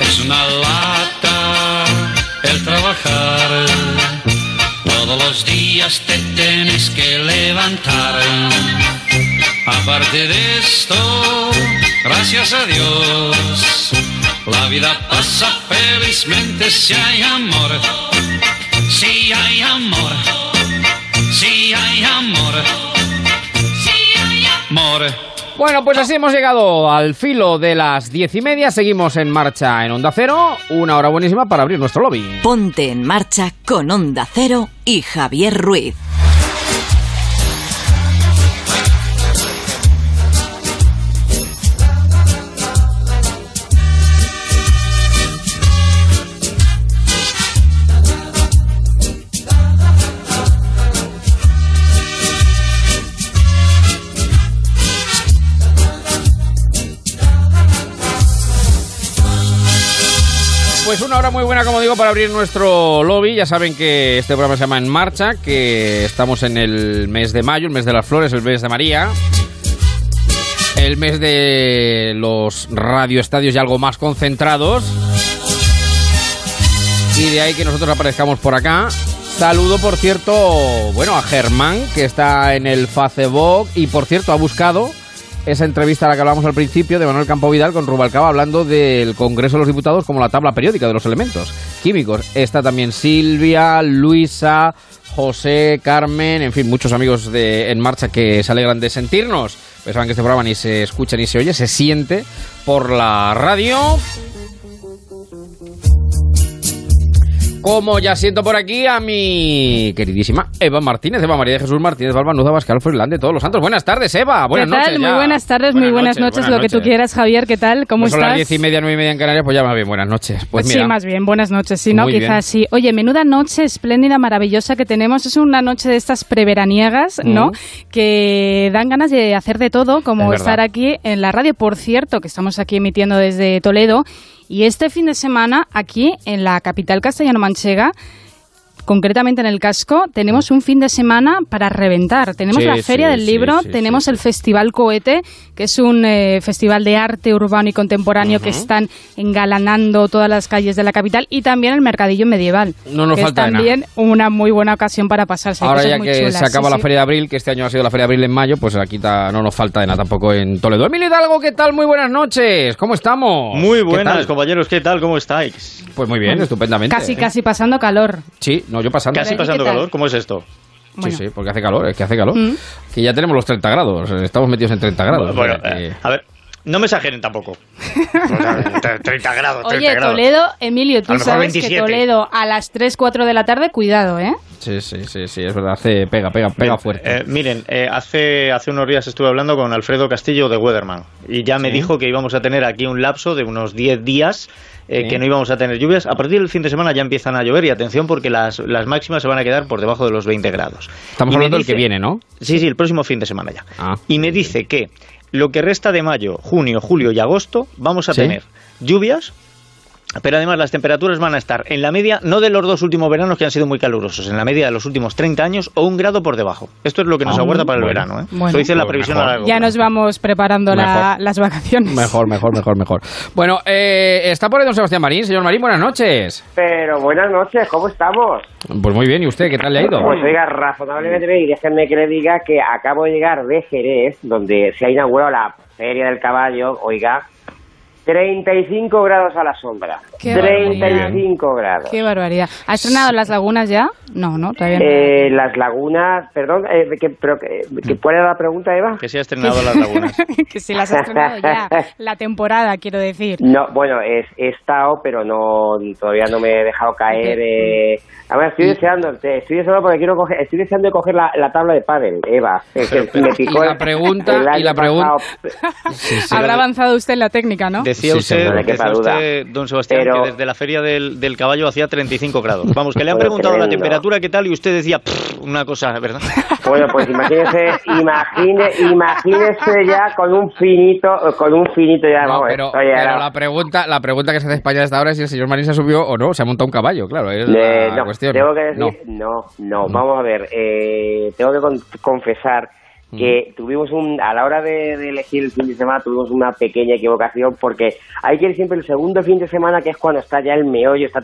Es una lata el trabajar. Todos los días te tienes que levantar. Aparte de esto, gracias a Dios, la vida pasa felizmente si hay amor. Si hay amor, Bueno, pues así hemos llegado al filo de las diez y media. Seguimos en marcha en Onda Cero. Una hora buenísima para abrir nuestro lobby. Ponte en marcha con Onda Cero y Javier Ruiz. Pues una hora muy buena, como digo, para abrir nuestro lobby. Ya saben que este programa se llama En Marcha, que estamos en el mes de mayo, el mes de las flores, el mes de María. El mes de los radioestadios y algo más concentrados. Y de ahí que nosotros aparezcamos por acá. Saludo, por cierto, bueno, a Germán, que está en el Facebook y, por cierto, ha buscado esa entrevista a la que hablamos al principio de Manuel Campo Vidal con Rubalcaba hablando del Congreso de los Diputados como la tabla periódica de los elementos químicos. Está también Silvia, Luisa, José, Carmen, en fin, muchos amigos de En Marcha que se alegran de sentirnos. Pues saben que este programa ni se escucha ni se oye, se siente por la radio. Como ya siento por aquí a mi queridísima Eva Martínez, Eva María de Jesús Martínez, Balbanuda, Pascal Ferland de todos los santos. Buenas tardes, Eva. Buenas ¿Qué tal? noches. Muy buenas tardes, muy buenas noches, buenas lo que tú quieras, Javier. ¿Qué tal? ¿Cómo No son estás? las diez y media, nueve y media en Canarias, pues ya más bien, buenas noches. Pues sí, mira, más bien, buenas noches. Sí, ¿no? Muy bien. Quizás sí. Oye, menuda noche espléndida, maravillosa que tenemos. Es una noche de estas preveraniagas, ¿no? Que dan ganas de hacer de todo, como Es verdad. estar aquí en la radio. Por cierto, que estamos aquí emitiendo desde Toledo. Y este fin de semana, aquí en la capital castellano-manchega, concretamente en el casco, tenemos un fin de semana para reventar. Tenemos Sí, la Feria sí, del sí, Libro, sí, tenemos sí, el Festival Cohete, que es un eh, festival de arte urbano y contemporáneo que están engalanando todas las calles de la capital y también el Mercadillo Medieval. No nos que falta es nada. también una muy buena ocasión para pasarse. Ahora cosas ya muy que chulas, se acaba sí, la. Feria de Abril, que este año ha sido la Feria de Abril en mayo, pues aquí ta- no nos falta de nada tampoco en Toledo. Emilio Hidalgo, ¿qué tal? Muy buenas noches. ¿Cómo estamos? Muy ¿Qué buenas, compañeros, ¿qué tal? ¿Cómo estáis? Pues muy bien, estupendamente. Casi, casi pasando calor. Sí, no, yo pasando. Casi ¿y qué pasando calor, ¿cómo es esto? Sí, Bueno. sí, porque hace calor, es que hace calor. Mm. Que ya tenemos los 30 grados, estamos metidos en 30 grados. Bueno, o sea que- eh, a ver, no me exageren tampoco. O sea, tre- 30 grados, 30 Oye, grados. Toledo, Emilio, tú sabes que 27. Toledo a las 3, 4 de la tarde, cuidado, ¿eh? Sí, sí, sí, sí, es verdad, hace, pega, pega, pega fuerte. Eh, miren, eh, hace, hace unos días estuve hablando con Alfredo Castillo de Weatherman y ya me dijo que íbamos a tener aquí un lapso de unos 10 días eh, que no íbamos a tener lluvias. A partir del fin de semana ya empiezan a llover y atención porque las, las máximas se van a quedar por debajo de los 20 grados. Estamos Y hablando del que viene, ¿no? Sí, sí, el próximo fin de semana ya. Ah. Y me dice que lo que resta de mayo, junio, julio y agosto vamos a Sí. tener lluvias, pero además las temperaturas van a estar en la media, no de los dos últimos veranos que han sido muy calurosos, en la media de los últimos 30 años o un grado por debajo. Esto es lo que nos Ah, aguarda para el verano. ¿eh? Bueno. Eso dice la Pues previsión mejor. a largo Ya nos vamos preparando la- las vacaciones. Mejor, mejor, mejor, mejor. Bueno, eh, está por ahí don Sebastián Marín. Señor Marín, buenas noches. Pero buenas noches, ¿cómo estamos? Pues muy bien, ¿y usted qué tal le ha ido? Pues oiga, razonablemente bien, y déjenme que le diga que acabo de llegar de Jerez, donde se ha inaugurado la Feria del Caballo, oiga, 35 grados a la sombra. Qué 35 grados. Qué barbaridad. ¿Ha estrenado las lagunas ya? No, no, todavía no. Eh, las lagunas, perdón, eh, que, pero que, que- ¿cuál era la pregunta, Eva? Que se ha estrenado las lagunas. que si las ha estrenado ya. La temporada, quiero decir. No, bueno, es, he estado, pero no todavía no me he dejado caer. Eh, Además, estoy deseando, estoy deseando porque quiero coger, estoy deseando coger la, la tabla de pádel, Eva. que- que me picó y la pregunta- el y la pregunta-. Habrá avanzado usted en la técnica, ¿no? Decía Sí, usted. No decía don Sebastián, Pero- que desde la feria del, del caballo hacía 35 grados. Vamos, que le han preguntado la temperatura, ¿qué tal? Y usted decía, "Pff, una cosa, ¿verdad? Bueno, pues imagínese, imagine, imagínese ya con un finito, con un finito ya, No, vamos, pero, ya pero la pregunta la pregunta que se hace España hasta ahora es si el señor Marín se subió o no, se ha montado un caballo, claro, es Eh, la no, cuestión. tengo que decir, No. no, no, vamos a ver, eh, tengo que con- confesar que tuvimos un, a la hora de, de elegir el fin de semana tuvimos una pequeña equivocación porque hay que ir siempre el segundo fin de semana que es cuando está ya el meollo, está,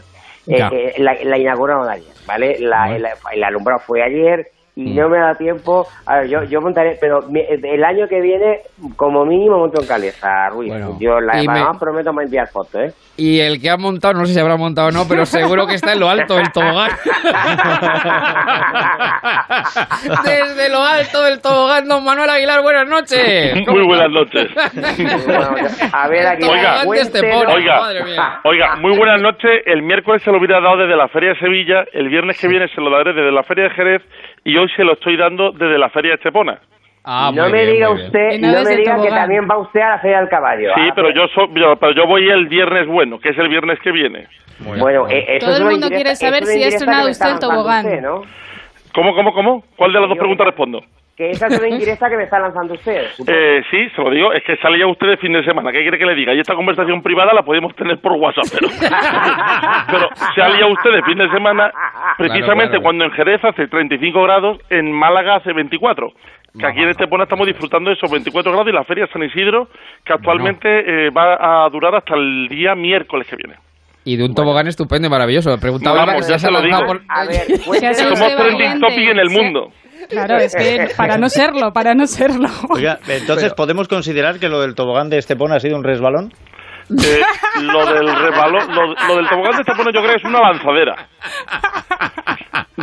eh, eh, la, la inauguraron ayer, ¿vale? La, Bueno. el, el alumbrado fue ayer y Mm. no me da tiempo, a ver, yo, yo montaré, pero el año que viene como mínimo monto en Caleza, Ruiz, Bueno, yo la y me- además prometo me enviar fotos, ¿eh? Y el que ha montado, no sé si habrá montado o no, pero seguro que está en lo alto del tobogán. Desde lo alto del tobogán, don Manuel Aguilar, buenas noches. Muy buenas noches. A ver, aquí Oiga, cuéntenos. Oiga, madre mía. oiga, muy buenas noches. El miércoles se lo hubiera dado desde la Feria de Sevilla, el viernes que viene se lo daré desde la Feria de Jerez y hoy se lo estoy dando desde la Feria de Estepona. Ah, no me bien, diga usted, no me diga que también va usted a la Feria del Caballo. Sí, Ah, pero pues, yo, so- yo- pero yo voy el viernes bueno, que es el viernes que viene. Bueno, eh, eso Todo es el mundo indirecta- quiere saber si ha estrenado usted el tobogán. usted, ¿no? ¿Cómo, cómo, cómo? ¿Cuál de las dos preguntas respondo? Que esa es una indirecta que me está lanzando usted. Eh, sí, se lo digo, es que salía usted de fin de semana. ¿Qué quiere que le diga? Y esta conversación privada la podemos tener por WhatsApp, pero, pero salía usted de fin de semana precisamente claro. cuando en Jerez hace 35 grados, en Málaga hace 24. Que aquí en Estepona estamos disfrutando de esos 24 grados y la Feria San Isidro, que actualmente eh, va a durar hasta el día miércoles que viene. Y de un tobogán estupendo y maravilloso. Preguntaba Vamos, Eva, ya ¿se se lo digo. por- A ver, Somos trending topic en el Sí. mundo. Claro, es que para no serlo, para no serlo. Oiga, entonces, ¿podemos considerar que lo del tobogán de Estepona ha sido un resbalón? Eh, lo del rebalo- lo, lo del tobogán de Estepona yo creo que es una lanzadera.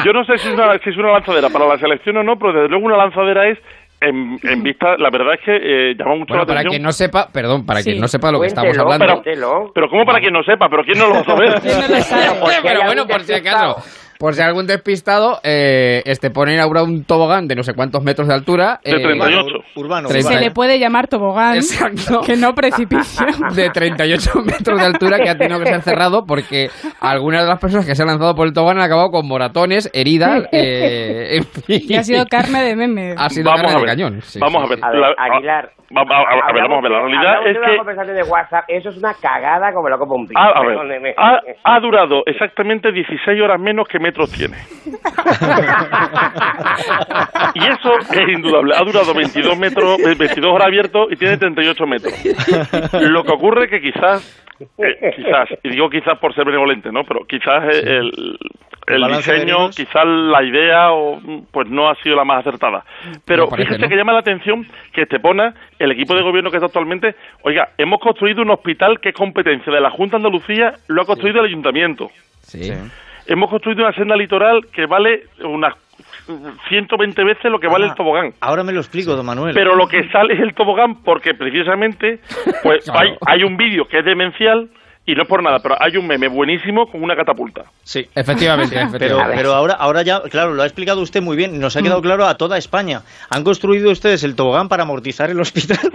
Yo no sé si es una, si es una lanzadera para la selección o no, pero desde luego una lanzadera es en, en vista, la verdad es que eh, llama mucho Bueno, la para atención. quien no sepa, perdón, para Sí. quien no sepa lo que estamos hablando. cuéntelo. Pero ¿cómo para quien no sepa? ¿Pero quién no lo va a saber? ¿Quién no lo sabe? Pero bueno, por si acaso, por si algún despistado, eh, Estepona inaugura un tobogán de no sé cuántos metros de altura. De eh, 38. Urbano. Se urbano. le puede llamar tobogán, Exacto. que no precipicio. de 38 metros de altura que ha tenido que ser cerrado porque algunas de las personas que se han lanzado por el tobogán han acabado con moratones, heridas, eh, en fin. Y ha sido carne de meme. Ha sido Vamos carne a de ver. cañón. sí, vamos sí, a ver. sí. A ver, La- Aguilar. Va- va- a, a ver, vamos a ver. La realidad es de una que conversación de WhatsApp, eso es una cagada como lo como un. Ah, a ver, Perdóneme. ha, ha durado exactamente 16 horas menos que metros tiene. y eso es indudable. Ha durado 22 metros, eh, 22 horas abierto y tiene 38 metros. Lo que ocurre que quizás, eh, quizás, y digo quizás por ser benevolente, ¿no? Pero quizás el, el diseño, quizás la idea, o, pues no ha sido la más acertada. Pero Me parece, fíjese ¿no? que llama la atención que Estepona, el equipo de gobierno que está actualmente, oiga, hemos construido un hospital que es competencia de la Junta de Andalucía, lo ha construido el ayuntamiento. Sí. Hemos construido una senda litoral que vale unas 120 veces lo que vale Ah, el tobogán. Ahora me lo explico, don Manuel. Pero lo que sale es el tobogán porque precisamente pues Claro. hay, hay un vídeo que es demencial y no es por nada, pero hay un meme buenísimo con una catapulta. Sí. Efectivamente, Pero, efectivamente. pero ahora, ahora ya, claro, lo ha explicado usted muy bien. Nos ha quedado claro a toda España. ¿Han construido ustedes el tobogán para amortizar el hospital?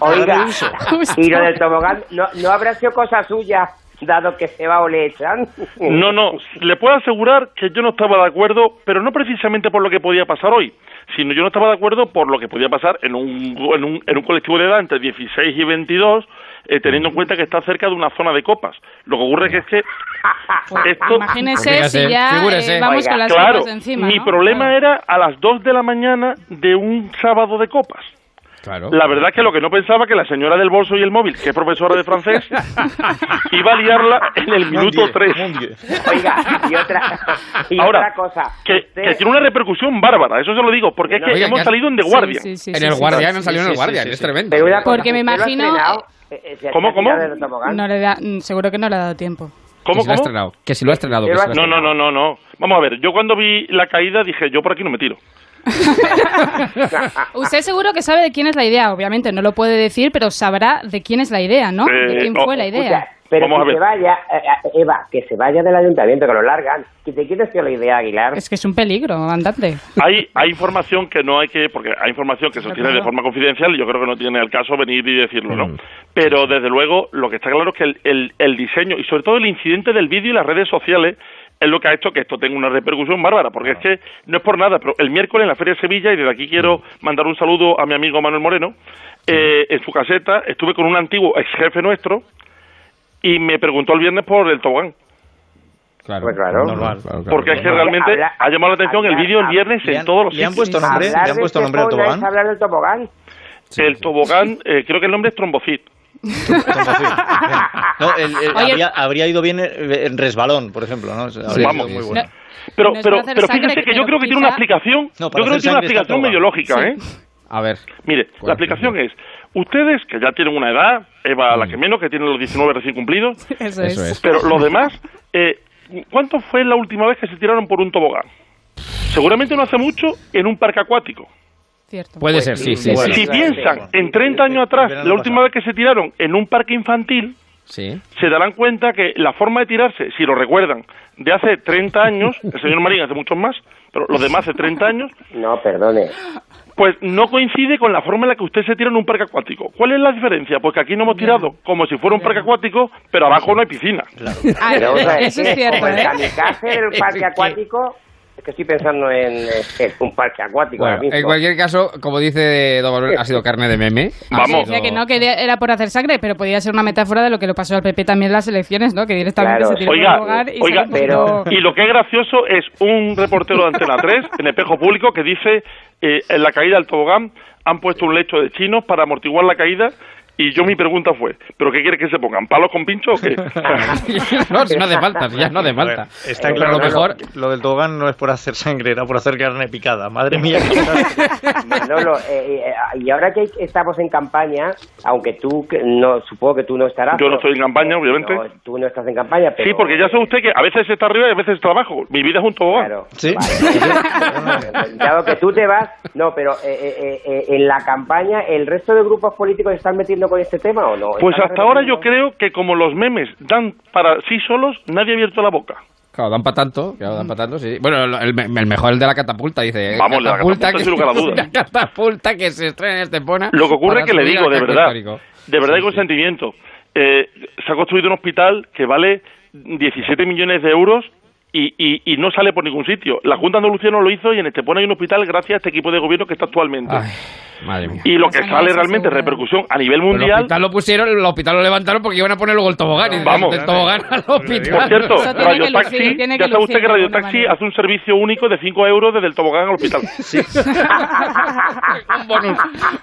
Oiga, Justo. y lo del tobogán, ¿no, ¿no habrá sido cosa suya, dado que se va o le echan? No, no, le puedo asegurar que yo no estaba de acuerdo, pero no precisamente por lo que podía pasar hoy, sino yo no estaba de acuerdo por lo que podía pasar en un, en un, en un colectivo de edad entre 16 y 22, eh, teniendo en cuenta que está cerca de una zona de copas. Lo que ocurre que es que esto... Imagínese si ya eh, vamos Oiga, con las Claro, copas encima. mi problema Claro. era a las 2 de la mañana de un sábado de copas. Claro. La verdad es que lo que no pensaba que la señora del bolso y el móvil, que es profesora de francés, iba a liarla en el minuto Mon Dieu, 3. mon Dieu. Oiga, y otra, y Ahora, otra cosa. que, usted- que tiene una repercusión bárbara, eso se lo digo, porque es que Oiga, hemos que- salido en The Sí, Guardian. sí, sí, en el sí. Guardian han salido en el Guardian, sí, es tremendo. Porque me ¿usted lo ha imagino, estrenado? Eh, eh, ¿se ha ¿Cómo, cómo? No le da, mm, seguro que no le ha dado tiempo. ¿Cómo, que si lo ha cómo? estrenado. Que si lo ha estrenado. Que si lo ha No, no, no, no, no. Vamos a ver, yo cuando vi la caída dije, yo por aquí no me tiro. Usted seguro que sabe de quién es la idea, obviamente no lo puede decir, pero sabrá de quién es la idea, ¿no? Eh, de quién fue la Escucha, idea. pero Vamos que se vaya, eh, eh, Eva, que se vaya del ayuntamiento, que lo largan. ¿Que ¿De quién es la idea, Aguilar? Es que es un peligro, andante. Hay, hay información que no hay que, porque hay información que se obtiene de forma confidencial y yo creo que no tiene el caso venir y decirlo, ¿no? Pero desde luego lo que está claro es que el, el, el diseño y sobre todo el incidente del vídeo y las redes sociales es lo que ha hecho que esto tenga una repercusión bárbara, porque es que no es por nada, pero el miércoles en la Feria de Sevilla, y desde aquí quiero mandar un saludo a mi amigo Manuel Moreno, eh, en su caseta estuve con un antiguo ex jefe nuestro y me preguntó el viernes por el tobogán. Claro, Pues claro. normal, claro, claro, Porque es que realmente Habla- ha llamado la atención el vídeo el viernes ¿Le en han- todos los le han sitios. puesto nombre? ¿Le han puesto nombre al tobogán? es hablar del tobogán. el tobogán, eh, creo que el nombre es trombocit. No, el- el- Oye- habría, habría ido bien eh, en resbalón, por ejemplo, ¿no? Habría Vamos. ido muy bueno. Pero, No pero, pero fíjese que yo creo que tiene una explicación. No, yo creo que tiene una explicación todo medio mal. lógica, ¿eh? A ver. Mire, ¿Cuál la explicación es, ustedes que ya tienen una edad, Eva la que menos, que tiene los 19 recién cumplidos, Eso, Eso es. es. pero los demás, eh, ¿cuánto fue la última vez que se tiraron por un tobogán? Seguramente no hace mucho en un parque acuático. Cierto. Puede ser, sí, sí, Bueno, sí. si claro, piensan en 30 años atrás, la última vez que se tiraron en un parque infantil, Sí. se darán cuenta que la forma de tirarse, si lo recuerdan, de hace 30 años, el señor Marín hace muchos más, pero los demás hace 30 años, No, perdone. pues no coincide con la forma en la que usted se tira en un parque acuático. ¿Cuál es la diferencia? Porque aquí no hemos tirado como si fuera un parque acuático, pero abajo no hay piscina. Ah, Pero, o sea, eso que es cierto, el ¿eh? del parque acuático, es que estoy pensando en, eh, en un parque acuático Bueno, ahora mismo. en cualquier caso, como dice Don Manuel, ha sido carne de meme. Vamos. sido- que no, que era por hacer sangre, pero podía ser una metáfora de lo que le pasó al PP también en las elecciones, ¿no? Que directamente Claro. se tiró Oiga, lugar y oiga, pero- Y lo que es gracioso es un reportero de Antena 3 en espejo público que dice eh, en la caída del tobogán han puesto un lecho de chinos para amortiguar la caída Y yo mi pregunta fue, ¿pero qué quieres que se pongan? ¿Palos con pincho o qué? no, si no hace falta, si ya no hace falta. Está Pero claro lo mejor... lo del tobogán no es por hacer sangre, era por hacer carne picada. Madre mía. Manolo, eh, eh, y ahora que estamos en campaña, aunque tú, que- no supongo que tú no estarás. Yo no estoy en campaña, obviamente. No, tú no estás en campaña, pero... Sí, porque ya sabe usted que a veces está arriba y a veces está abajo. Mi vida es un tobogán. Claro. Sí. Vale. Dado que tú te vas, no, pero eh, eh, eh, en la campaña, ¿el resto de grupos políticos están metiendo con este tema o no? Pues ¿Están hasta ahora yo creo que como los memes dan para sí solos, nadie ha abierto la boca. Claro, dan para tanto, claro, dan para tanto, sí. Bueno, el, el- mejor el de la catapulta, dice. Vamos, el de la catapulta, sin lugar a dudas. La catapulta que se estrena en Estepona. Lo que ocurre es que le digo, de verdad, histórico. de verdad Sí, y con sí. sentimiento, eh, se ha construido un hospital que vale 17 millones de euros y, y, y no sale por ningún sitio. La Junta de Andalucía no lo hizo y en Estepona hay un hospital gracias a este equipo de gobierno que está actualmente. Ay. Y lo que sale es realmente seguro. repercusión a nivel Pero el mundial. hospital lo pusieron, el hospital lo levantaron porque iban a poner luego el tobogán. y Vamos. Del tobogán al hospital. Por cierto, que Radio lucir, Taxi, tiene ya que sabe usted lucir que de Radio Taxi hace un servicio único de 5 euros desde el tobogán al hospital. un bonus,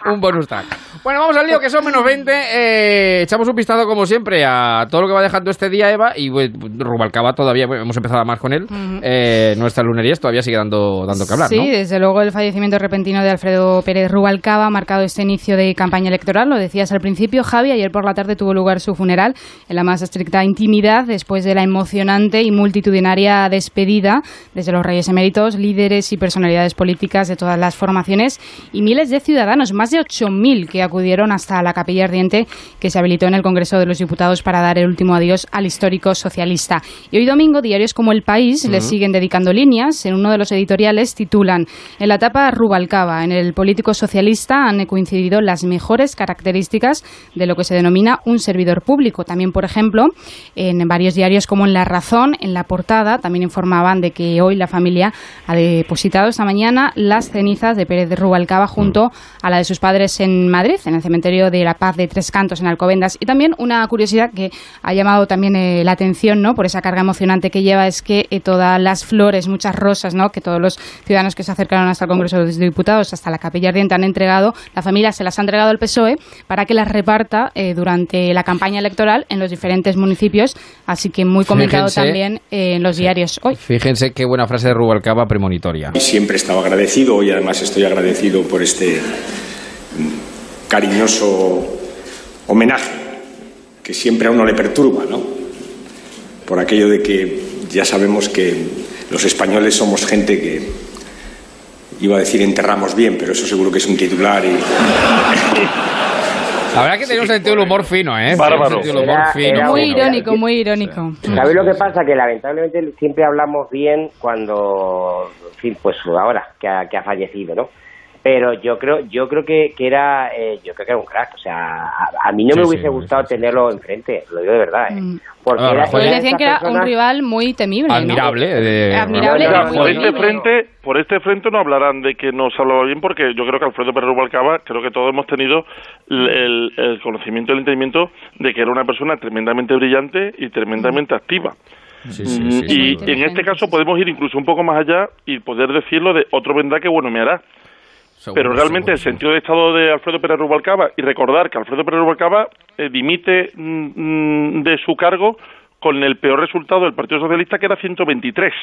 un bonus track. Bueno, vamos al lío que son menos 20. Eh, echamos un vistazo como siempre a todo lo que va dejando este día Eva y pues, Rubalcaba todavía, bueno, hemos empezado más con él. Eh, nuestras lunerías todavía sigue dando, dando que hablar, sí, ¿no? desde luego el fallecimiento repentino de Alfredo Pérez Rubalcaba ha marcado este inicio de campaña electoral. Lo decías al principio, Javi. Ayer por la tarde tuvo lugar su funeral en la más estricta intimidad después de la emocionante y multitudinaria despedida desde los Reyes Eméritos, líderes y personalidades políticas de todas las formaciones y miles de ciudadanos, más de 8.000 que acudieron hasta la capilla ardiente que se habilitó en el Congreso de los Diputados para dar el último adiós al histórico socialista. Y hoy domingo, diarios como El País le siguen dedicando líneas. En uno de los editoriales titulan En la etapa Rubalcaba, en el político socialista han coincidido las mejores características de lo que se denomina un servidor público. También, por ejemplo, en varios diarios como en La Razón, en la portada, también informaban de que hoy la familia ha depositado esta mañana las cenizas de Pérez de Rubalcaba junto a la de sus padres en Madrid, en el cementerio de la Paz de Tres Cantos, en Alcobendas. Y también una curiosidad que ha llamado también eh, la atención, ¿no? Por esa carga emocionante que lleva es que eh, todas las flores, muchas rosas, ¿no? Que todos los ciudadanos que se acercaron hasta el Congreso de los Diputados, hasta la Capilla Ardiente han entregado, la familia se las ha entregado al PSOE para que las reparta eh, durante la campaña electoral en los diferentes municipios. Así que muy comentado Fíjense. también eh, en los diarios hoy. Fíjense qué buena frase de Rubalcaba premonitoria. Siempre he estado agradecido y además estoy agradecido por este mm, cariñoso homenaje que siempre a uno le perturba, ¿no? Por aquello de que ya sabemos que los españoles somos gente que iba a decir enterramos bien, pero eso seguro que es un titular y La verdad que tiene un sentido del humor fino, ¿eh? Bárbaro. Del humor Era- fino. era Muy irónico, muy irónico. ¿Sabéis lo que pasa? Que lamentablemente siempre hablamos bien cuando, en fin, pues ahora que ha, que ha fallecido, ¿no? Pero yo creo, yo creo que, que era, eh, yo creo que era un crack. O sea, a, a mí no Sí, me hubiese sí, gustado sí. tenerlo enfrente, lo digo de verdad, ¿eh? Mm. Porque Ah, era, Rajoy. Hoy era decían que era un rival muy temible. ¿no? Admirable. de- Admirable, Mira, muy por este frente, por este frente no hablarán de que nos hablaba bien porque yo creo que Alfredo Pérez Rubalcaba, creo que todos hemos tenido el, el- el conocimiento y el entendimiento de que era una persona tremendamente brillante y tremendamente activa. Sí, sí, Mm, sí, y en este caso podemos ir incluso un poco más allá y poder decirlo de otro vendrá que bueno me hará. Seguro, Pero realmente seguro, el sentido de estado de Alfredo Pérez Rubalcaba y recordar que Alfredo Pérez Rubalcaba eh, dimite mm, mm, de su cargo con el peor resultado del Partido Socialista que era 123.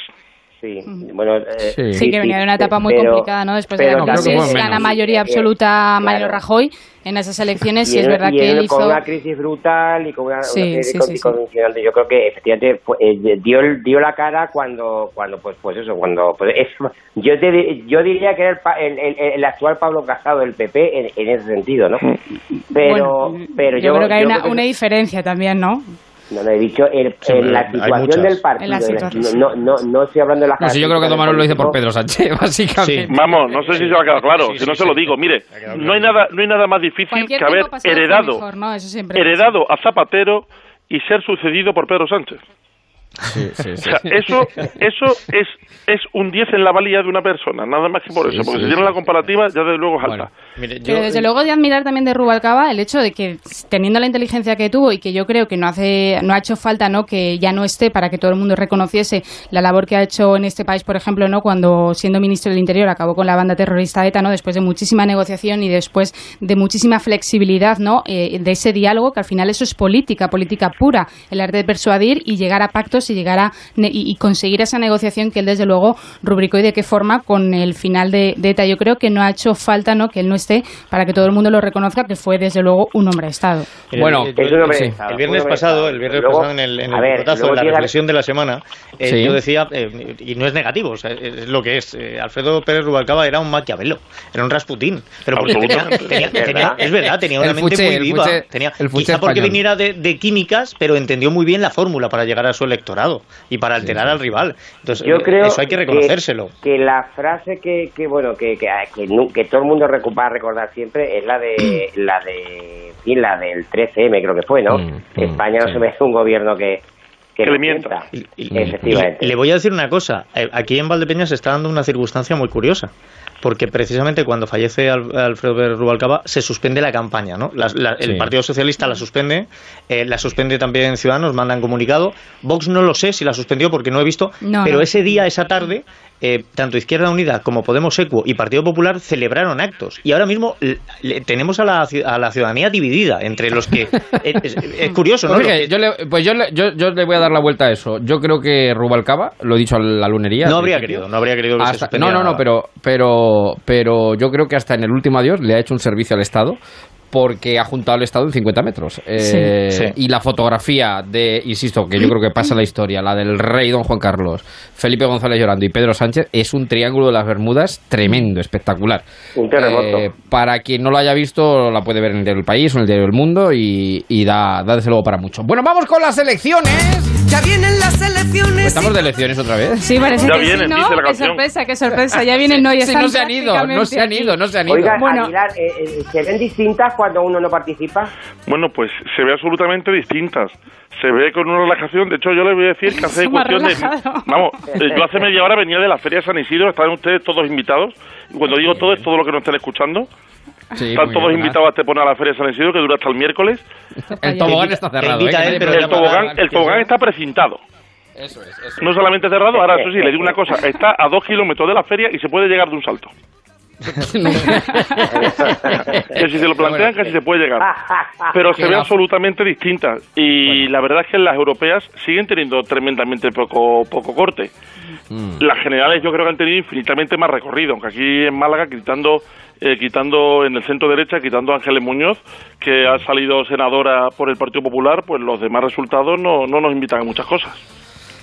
Sí, bueno, eh, Sí. Sí, que venía de una etapa muy pero- complicada, ¿no? Después de la crisis, gana mayoría absoluta claro. Rajoy en esas elecciones y y es verdad y que él hizo... con una crisis brutal y con una, una Sí, sí, de sí, sí. condicionantes. Yo creo que efectivamente fue- eh, dio el- dio la cara cuando cuando pues pues eso cuando pues, es, yo te yo diría que era el, pa- el, el- el actual Pablo Casado del PP en, en ese sentido, ¿no? Pero Bueno, pero yo, creo que hay una, que- una diferencia también, ¿no? No, no he dicho el- Sí, en la situación del partido, la la- no, no no estoy hablando de la No, sí, yo creo que Manuel lo dice por Pedro Sánchez, básicamente. Vamos, no sé si se va a quedar claro, Sí, si sí, no se sí. lo digo. Mire, no hay nada, no hay nada más difícil Cualquier que haber heredado, mejor, ¿no? Eso siempre. heredado a Zapatero y ser sucedido por Pedro Sánchez. Sí, sí, O sí. sea, eso, eso es, es un 10 en la valía de una persona, nada más que por Sí, eso, porque sí, si tiene sí. la comparativa, ya desde luego es alta. Pero desde luego de admirar también de Rubalcaba el hecho de que teniendo la inteligencia que tuvo y que yo creo que no hace no ha hecho falta no que ya no esté para que todo el mundo reconociese la labor que ha hecho en este país por ejemplo no cuando siendo ministro del Interior acabó con la banda terrorista ETA no después de muchísima negociación y después de muchísima flexibilidad no Eh, de ese diálogo que al final eso es política política pura el arte de persuadir y llegar a pactos y llegar a ne- y, y conseguir esa negociación que él desde luego rubricó y de qué forma con el final de, de ETA yo creo que no ha hecho falta no que él no esté para que todo el mundo lo reconozca que fue desde luego un hombre de Estado. Bueno, el, Es un hombre sí. de Estado, el un viernes pasado, el viernes Luego, pasado en el, en a el ver, en la reflexión de la semana, eh, Sí. yo decía, eh, y no es negativo, o sea, es lo que es, eh, Alfredo Pérez Rubalcaba era un maquiavelo, era un Rasputín, pero porque tenía, tenía- tenía- es verdad, tenía una El mente fuche, muy el viva, fuche- tenía, el fuche quizá porque español. viniera de, de químicas, pero entendió muy bien la fórmula para llegar a su electorado y para alterar al rival. Entonces, Yo eh, creo eso hay que reconocérselo. Que, la frase que, que bueno que, que, que, nu- que todo el mundo recu- va a recordar siempre es la de la de fin, la del 13M creo que fue, ¿no? Mm, mm, España no sí. se merece un gobierno que que, le mienta. mienta. Y- y- Efectivamente. y le voy a decir una cosa. eh, Aquí en Valdepeñas se está dando una circunstancia muy curiosa. Porque precisamente cuando fallece Al- Alfredo Rubalcaba se suspende la campaña, ¿no? La- la- el Sí. Partido Socialista la suspende, eh, la suspende también Ciudadanos, mandan comunicado. Vox no lo sé si la suspendió porque no he visto, No, pero no. ese día, esa tarde, eh, tanto Izquierda Unida como Podemos Equo y Partido Popular celebraron actos. Y ahora mismo le- tenemos a la, a la ciudadanía dividida entre los que... es, es- es curioso, ¿no? Pues, yo le, pues yo le, yo, yo le voy a dar la vuelta a eso. Yo creo que Rubalcaba, lo he dicho a la lunería. no habría querido, no habría querido que hasta- no, no, no, pero, pero, pero yo creo que hasta en el último adiós le ha hecho un servicio al Estado porque ha juntado al Estado en 50 metros. Eh, Sí, sí. Y la fotografía de, insisto, que yo creo que pasa la historia, la del rey don Juan Carlos, Felipe González llorando y Pedro Sánchez, es un triángulo de las Bermudas tremendo, espectacular. Un terremoto. Eh, para quien no lo haya visto, la puede ver en el diario El País o en el diario El Mundo y, y da, da desde luego para mucho. Bueno, vamos con las elecciones. Ya vienen las elecciones. ¿Estamos de elecciones otra vez? Sí, parece Ya que sí, vienen, ¿no? dice la Qué canción. sorpresa, qué sorpresa. Ya vienen, no, ya Sí, no se han ido, no se han ido, no se han ido. Oiga, Bueno. Aguilar, eh, eh, ¿se ven distintas cuando uno no participa? Bueno, pues se ve absolutamente distintas. Se ve con una relajación. De hecho, yo les voy a decir que hace cuestión de. Vamos, eh, yo hace media hora venía de la Feria de San Isidro. Están ustedes todos invitados. Y cuando digo todo, es todo lo que nos están escuchando. Sí, Están todos bien, invitados a este poner a la Feria de San Isidro, que dura hasta el miércoles. El tobogán está cerrado. Invita ¿eh? nadie El tobogán, el tobogán está precintado. Eso es, eso No solamente cerrado, ahora eso sí, le digo una cosa. Está a dos kilómetros de la feria y se puede llegar de un salto. Que si se lo plantean, casi se puede llegar. Pero se ve absolutamente distintas. Y la verdad es que las europeas siguen teniendo tremendamente poco, poco corte. Mm. Las generales yo creo que han tenido infinitamente más recorrido, aunque aquí en Málaga, quitando, eh, quitando en el centro derecha, quitando a Ángeles Muñoz, que ha salido senadora por el Partido Popular, pues los demás resultados no, no nos invitan a muchas cosas.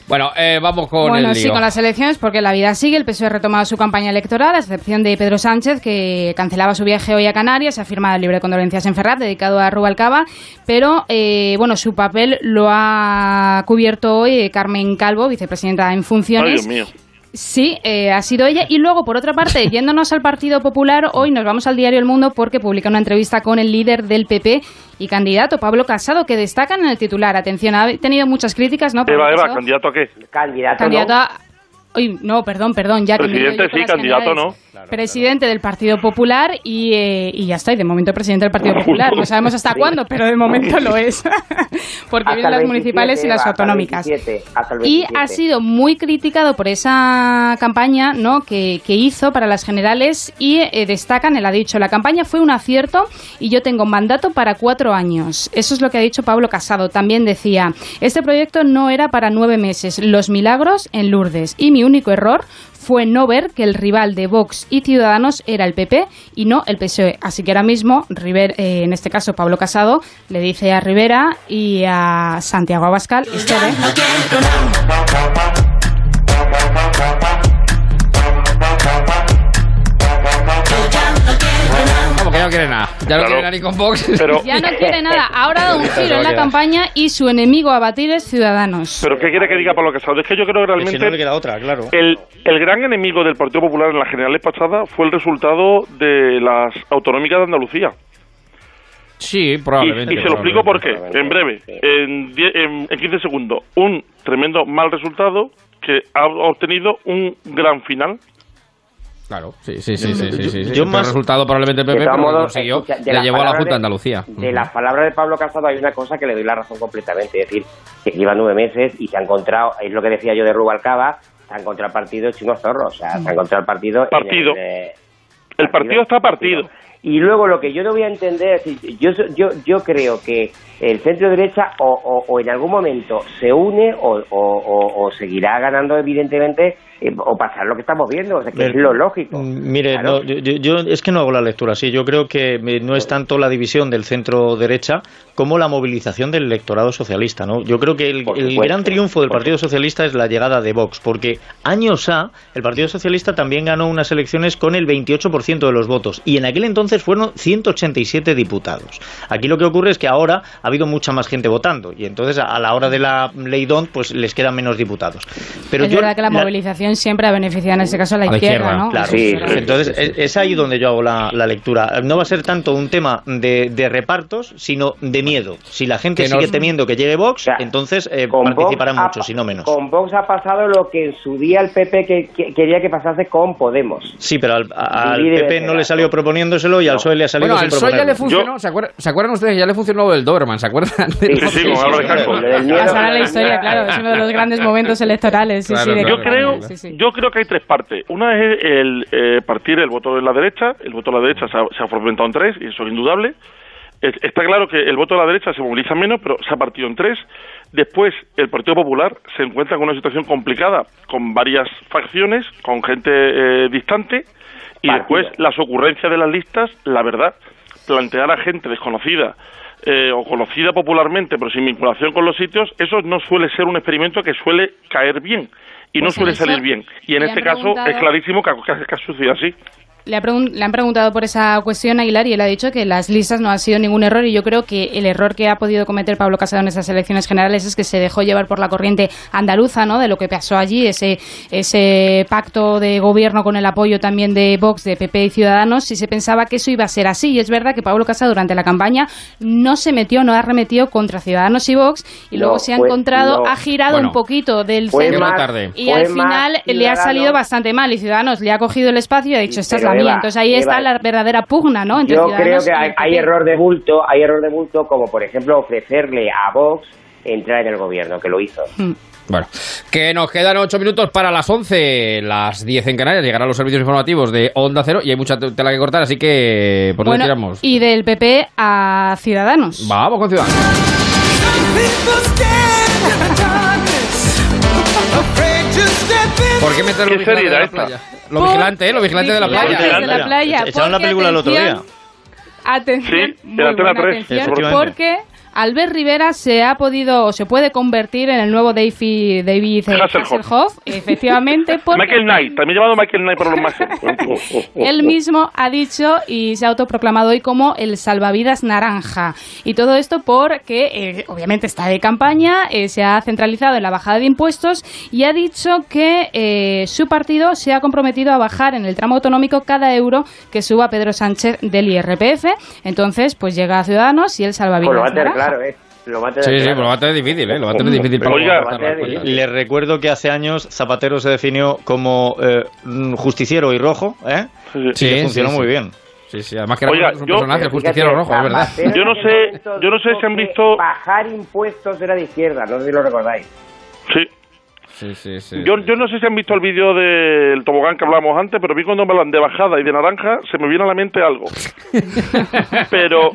Bueno, eh, vamos con bueno, el sí, lío. con las elecciones, porque la vida sigue. El PSOE ha retomado su campaña electoral, a excepción de Pedro Sánchez, que cancelaba su viaje hoy a Canarias. Ha firmado el libro de condolencias en Ferrat, dedicado a Rubalcaba. Pero, eh, bueno, su papel lo ha cubierto hoy Carmen Calvo, vicepresidenta en Ay, funciones. Dios mío. Sí, eh, ha sido ella. Y luego, por otra parte, yéndonos al Partido Popular, hoy nos vamos al diario El Mundo porque publica una entrevista con el líder del PP y candidato, Pablo Casado, que destacan en el titular. Atención, ha tenido muchas críticas, ¿no? Eva, Eva? ¿candidato a qué? Candidato, Candidato ¿no? a... Uy, no, perdón, perdón, ya Presidente sí, candidato no. Presidente del Partido Popular y, eh, y ya está, y de momento presidente del Partido Popular. No sabemos hasta cuándo, pero de momento lo es. Porque Hasta vienen las municipales y 27, las autonómicas. 27, hasta el Y 27. ha sido muy criticado por esa campaña ¿no? que, que hizo para las generales y eh, destacan, él ha dicho, la campaña fue un acierto y yo tengo mandato para cuatro años. Eso es lo que ha dicho Pablo Casado. También decía, este proyecto no era para nueve meses, los milagros en Lourdes. Y mi único error fue no ver que el rival de Vox y Ciudadanos era el PP y no el PSOE. Así que ahora mismo, River, eh, en este caso Pablo Casado, le dice a Rivera y a Santiago Abascal, ya no quiere nada. Ya no Claro. quiere nada ni con Vox. Pero, Ya no quiere nada. Ahora ha dado un giro en la campaña y su enemigo a batir es Ciudadanos. pero ¿qué quiere que diga Pablo Casado? Es que yo creo que realmente... si no le queda otra, claro. El, el gran enemigo del Partido Popular en las generales pasadas fue el resultado de las autonómicas de Andalucía. Sí, Y, probablemente. y se lo explico por qué, en breve, en, die- en, en 15 segundos. Un tremendo mal resultado que ha obtenido un gran final. Claro, sí, sí, sí, sí, sí, sí, sí. Yo El resultado probablemente el PP, pero lo modos, consiguió, escucha, de le las llevó a la palabras Junta de Andalucía. De las palabras de Pablo Casado hay una cosa que le doy la razón completamente. Es decir, que lleva nueve meses y se ha encontrado, es lo que decía yo de Rubalcaba, se ha encontrado el partido hecho unos zorros. O sea, se ha encontrado el partido. en Partido. el, eh, El partido está partido. Y luego lo que yo no voy a entender, es yo, yo, yo creo que el centro derecha o, o- o en algún momento se une o, o- o- o seguirá ganando evidentemente o pasar lo que estamos viendo, o sea, que es lo lógico. Mm, Mire, Claro. no, yo, yo- es que no hago la lectura así. Yo creo que eh, no es tanto la división del centro derecha como la movilización del electorado socialista. ¿no? Yo creo que el, gran triunfo del Partido Socialista es la llegada de Vox, porque años A el Partido Socialista también ganó unas elecciones con el 28% de los votos y en aquel entonces fueron 187 diputados. Aquí lo que ocurre es que ahora ha habido mucha más gente votando y entonces a, a la hora de la ley DONT pues les quedan menos diputados. Pero es yo verdad que la, movilización siempre ha beneficiado en este caso a la, a la izquierda, ¿no? Claro, es verdad. entonces es, es ahí donde yo hago la, la lectura. No va a ser tanto un tema de, de repartos, sino de miedo. Si la gente Que sigue nos- temiendo que llegue Vox, entonces eh, Con participarán pa- y no menos. Con Vox ha pasado lo que en su día el PP que, que- quería que pasase con Podemos. Sí, pero al, PP no le salió proponiéndolo y al PSOE le ha salido Bueno, sin al PSOE ya le funcionó. ¿Se, acuerdan, ¿Se acuerdan ustedes? Ya le funcionó el Doberman, ¿se acuerdan? Sí, sí, con Álvarez Casco. Pasará la historia, claro, es uno de los grandes momentos electorales. Sí, sí, yo creo, sí, yo creo que hay tres partes. Una es el eh, partir el voto de la derecha. El voto de la derecha se ha, se ha fragmentado en tres y eso es indudable. Es- Está claro que el voto de la derecha se moviliza menos, pero se ha partido en tres. Después, el Partido Popular se encuentra con una situación complicada, con varias facciones, con gente eh, distante, y después las ocurrencias de las listas, la verdad, plantear a gente desconocida eh, o conocida popularmente, pero sin vinculación con los sitios, eso no suele ser un experimento que suele caer bien y no Pues suele salir bien. Y en este caso es clarísimo que, que, que ha sucedido así. Le, ha pregun- le han preguntado por esa cuestión a Aguilar y él ha dicho que las listas no han sido ningún error y yo creo que el error que ha podido cometer Pablo Casado en esas elecciones generales es que se dejó llevar por la corriente andaluza, ¿no? De lo que pasó allí, ese, ese pacto de gobierno con el apoyo también de Vox, de PP y Ciudadanos, y se pensaba que eso iba a ser así. Y es verdad que Pablo Casado durante la campaña no se metió, no arremetió contra Ciudadanos y Vox y No, luego se ha encontrado, no. ha girado Bueno, un poquito del centro más- y al final le ha salido bastante mal y Ciudadanos le ha cogido el espacio y ha dicho esta es la Eva, Entonces ahí Eva, está la verdadera pugna, ¿no? Entre Yo creo que hay, error de bulto, hay error de bulto como por ejemplo ofrecerle a Vox entrar en el gobierno, que lo hizo. Bueno, que nos quedan ocho minutos para las 11, las 10 en Canarias. Llegarán los servicios informativos de Onda Cero y hay mucha tela que cortar, así que ¿por dónde Bueno, tiramos? y del PP a Ciudadanos. Vamos con Ciudadanos. ¿Por qué meter los ¿Qué serie vigilantes de la playa? Los vigilantes, ¿eh? Los vigilantes de la playa. De la playa. Echaron la película el otro día. atención, Sí, muy en Antena buena 3, atención, porque Albert Rivera se ha podido o se puede convertir en el nuevo David, David Hasselhoff. Hasselhoff, efectivamente, Michael Knight, también llamado Michael Knight por los máximos. Él mismo ha dicho y se ha autoproclamado hoy como el salvavidas naranja. Y todo esto porque, eh, obviamente, está de campaña, eh, se ha centralizado en la bajada de impuestos y ha dicho que eh, su partido se ha comprometido a bajar en el tramo autonómico cada euro que suba Pedro Sánchez del IRPF. Entonces, pues llega a Ciudadanos y el Pues salvavidas lo claro, ¿eh? Lo va a tener Sí, sí, pero va a tener difícil, ¿eh? Lo va a tener difícil para Oiga. Les recuerdo que hace años Zapatero se definió como eh, mm, justiciero y rojo, ¿eh? Sí, Y Sí, le funcionó sí, muy bien. Sí, sí, además que era Oiga, un yo- personaje, el Pero justiciero fíjate, rojo, es verdad. Yo no sé- yo no sé si han visto- Bajar impuestos era de izquierda, no sé si lo recordáis. Sí. Sí, sí, sí. Yo, yo no sé si han visto el vídeo del tobogán que hablábamos antes, pero a mí cuando me hablan de bajada y de naranja se me viene a la mente algo. pero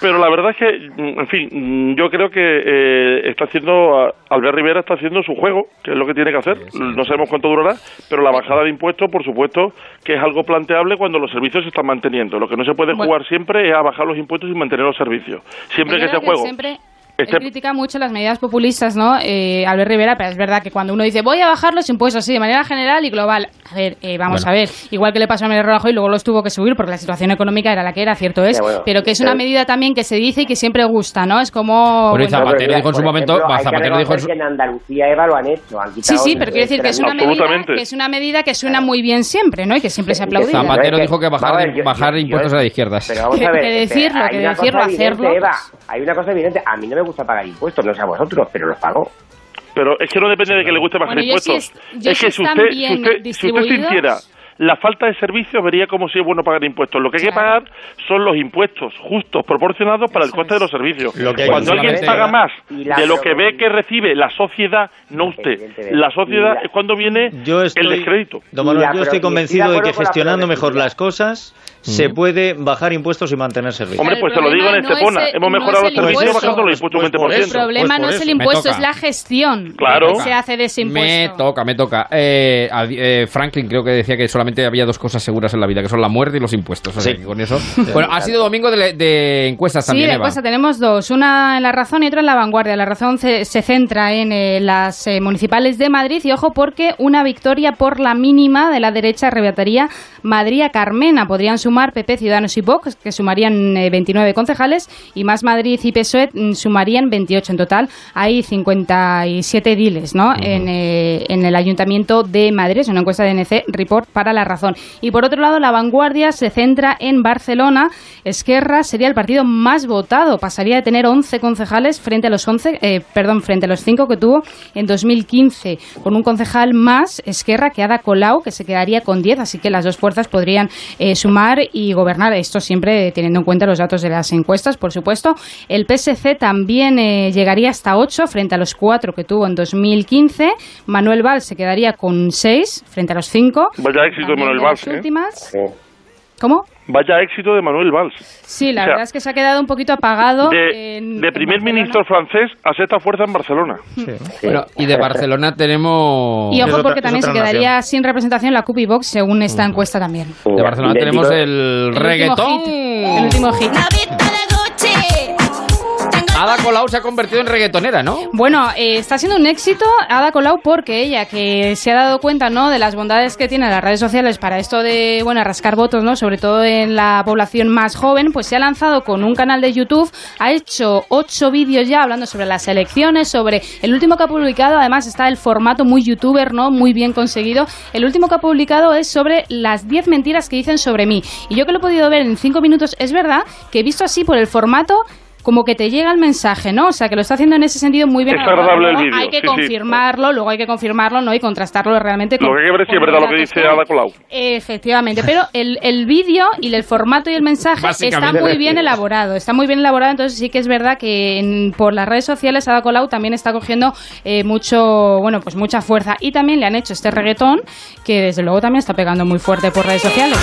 pero la verdad es que, en fin, yo creo que eh, está haciendo, Albert Rivera está haciendo su juego, que es lo que tiene que hacer. No sabemos cuánto durará, pero la bajada de impuestos, por supuesto, que es algo planteable cuando los servicios se están manteniendo. Lo que no se puede Bueno. jugar siempre es a bajar los impuestos y mantener los servicios. Siempre que verdad juego siempre Él critica mucho las medidas populistas, ¿no? Eh, Albert Rivera, pero es verdad que cuando uno dice voy a bajar los impuestos así de manera general y global, a ver, eh, vamos Bueno. a ver, igual que le pasó a Manuel Rajoy, luego los tuvo que subir porque la situación económica era la que era, cierto es, Ya, bueno, pero que es una medida también que se dice y que siempre gusta, ¿no? Es como... Bueno, y bueno, Zapatero dijo en su momento, ejemplo, hay que Zapatero dijo en reconocer su- que en Andalucía, Eva, lo han hecho. Han Sí, quitado sí, pero quiero decir que es una, medida, que es una medida que suena muy bien siempre, ¿no? Y que siempre se aplaude. Zapatero dijo que bajar, ver, yo- bajar yo- impuestos yo- a las izquierdas. Pero vamos a ver, Que decirlo, hay que una decirlo, hacerlo, Eva, hay una cosa evidente. A mí no me gusta pagar impuestos, no sé a vosotros, pero los pago. Pero es que no depende de que le guste bajar Bueno, impuestos. es- yo es sí que si usted, si usted, si usted sintiera la falta de servicios, vería como si es bueno pagar impuestos. Lo que hay que pagar son los impuestos justos, proporcionados para el coste de los servicios. Lo que Cuando alguien paga más de lo que ve que recibe la sociedad, no usted. La sociedad es cuando viene Yo estoy, el descrédito. Don Manuel, yo estoy convencido de que gestionando mejor las cosas se puede bajar impuestos y mantener servicios. Hombre, pues te lo digo en problema no Estepona. es Hemos mejorado los servicios impuesto. bajando los impuestos un Pues por 20%. El problema Pues no es el. Me impuesto, es la gestión Claro. que se hace de ese Me impuesto. toca, me toca. Eh, a- eh, Franklin creo que decía que solamente había dos cosas seguras en la vida, que son la muerte y los impuestos. O sea, Sí. que con eso. Bueno, ha sido domingo de, de encuestas Sí, también, de Eva. encuesta tenemos dos, una en La Razón y otra en La Vanguardia. La Razón se, se centra en eh, las eh, municipales de Madrid y ojo porque una victoria por la mínima de la derecha arrebataría Madrid a Carmena. Podrían sumar PP, Ciudadanos y Vox, que sumarían eh, 29 concejales, y Más Madrid y PSOE sumarían 28 en total. Hay 57 ediles ¿no? en, eh, en el Ayuntamiento de Madrid. Es una encuesta de NC Report para La Razón. Y por otro lado, La Vanguardia se centra en Barcelona. Esquerra sería el partido más votado. Pasaría de tener 11 concejales frente a los 11, eh, perdón, frente a los 5 que tuvo en 2015. Con un concejal más, Esquerra, que Ada Colau, que se quedaría con 10. Así que las dos fuerzas podrían eh, sumar y gobernar. Esto siempre teniendo en cuenta los datos de las encuestas, por supuesto. El PSC también eh, llegaría hasta 8 frente a los 4 que tuvo en 2015. Manuel Valls se quedaría con 6 frente a los 5. Vaya éxito de Manuel Valls, ¿eh? últimas. ¿Cómo? Vaya éxito de Manuel Valls. Sí, la O sea, verdad es que se ha quedado un poquito apagado. De, en- de en primer Barcelona. ministro francés a sexta fuerza en Barcelona. Bueno, y de Barcelona tenemos. Y ojo porque también se quedaría nación. sin representación la CUP y Vox según esta encuesta también. De Barcelona tenemos el El último reggaetón. hit, El último hit. Ada Colau se ha convertido en reggaetonera, ¿no? Bueno, eh, está siendo un éxito Ada Colau porque ella, que se ha dado cuenta ¿no? de las bondades que tienen las redes sociales para esto de bueno rascar votos, ¿no? sobre todo en la población más joven, pues se ha lanzado con un canal de YouTube, ha hecho ocho vídeos ya hablando sobre las elecciones, sobre el último que ha publicado, además está el formato muy youtuber, ¿no? muy bien conseguido. El último que ha publicado es sobre las 10 mentiras que dicen sobre mí. Y yo que lo he podido ver en cinco minutos, es verdad que he visto así por el formato como que te llega el mensaje, ¿no? O sea, que lo está haciendo en ese sentido muy bien. Es agradable el vídeo, Hay que sí, sí. confirmarlo, luego hay que confirmarlo, ¿no? Y contrastarlo realmente con... Lo que hay que ver si es verdad lo que dice. Ada Colau. Efectivamente, pero el, el vídeo y el formato y el mensaje está muy bien elaborado, está muy bien elaborado, entonces sí que es verdad que en- por las redes sociales Ada Colau también está cogiendo eh, mucho, bueno, pues mucha fuerza y también le han hecho este reggaetón que desde luego también está pegando muy fuerte por redes sociales.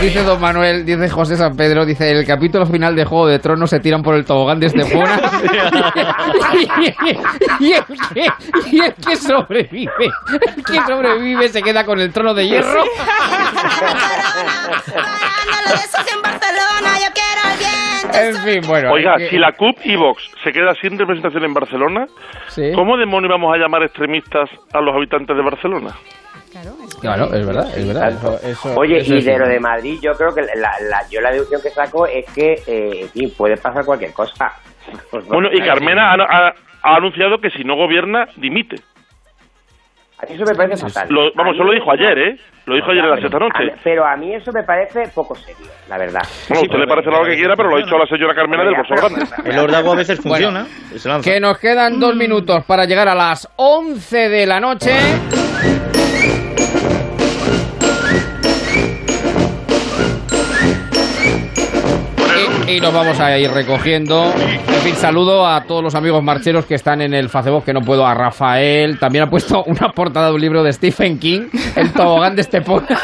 Dice don Manuel, dice José San Pedro, dice el capítulo final de Juego de Tronos se tiran por el tobogán de Estepona. y, el que, y el que sobrevive, el que sobrevive se queda con el trono de hierro. En fin, bueno. Oiga, que- si la CUP y Vox se queda sin representación en Barcelona, Sí. ¿cómo demonios vamos a llamar extremistas a los habitantes de Barcelona? Claro, es verdad, es verdad. Eso, eso- Oye, eso y es de lo de Madrid, yo creo que la, la- yo la deducción que saco es que, eh, puede pasar cualquier cosa. Pues no. Bueno, y Carmena ha, ha- ha anunciado que si no gobierna, dimite. A mí eso me parece fatal. Lo- vamos, eso lo dijo ayer, ¿eh? Lo dijo ayer en la sexta A mí- noche. Pero a mí eso me parece poco serio, la verdad. Bueno, a usted le parece lo que quiera, pero lo ha dicho la señora Carmena del Bolso Grande. El órdago a veces Bueno, funciona. lanza. Que nos quedan dos minutos para llegar a las 11 de la noche. Y nos vamos a ir recogiendo. En fin, saludo a todos los amigos marcheros que están en el Facebook, que no puedo, a Rafael. También ha puesto una portada de un libro de Stephen King, El tobogán de Estepona.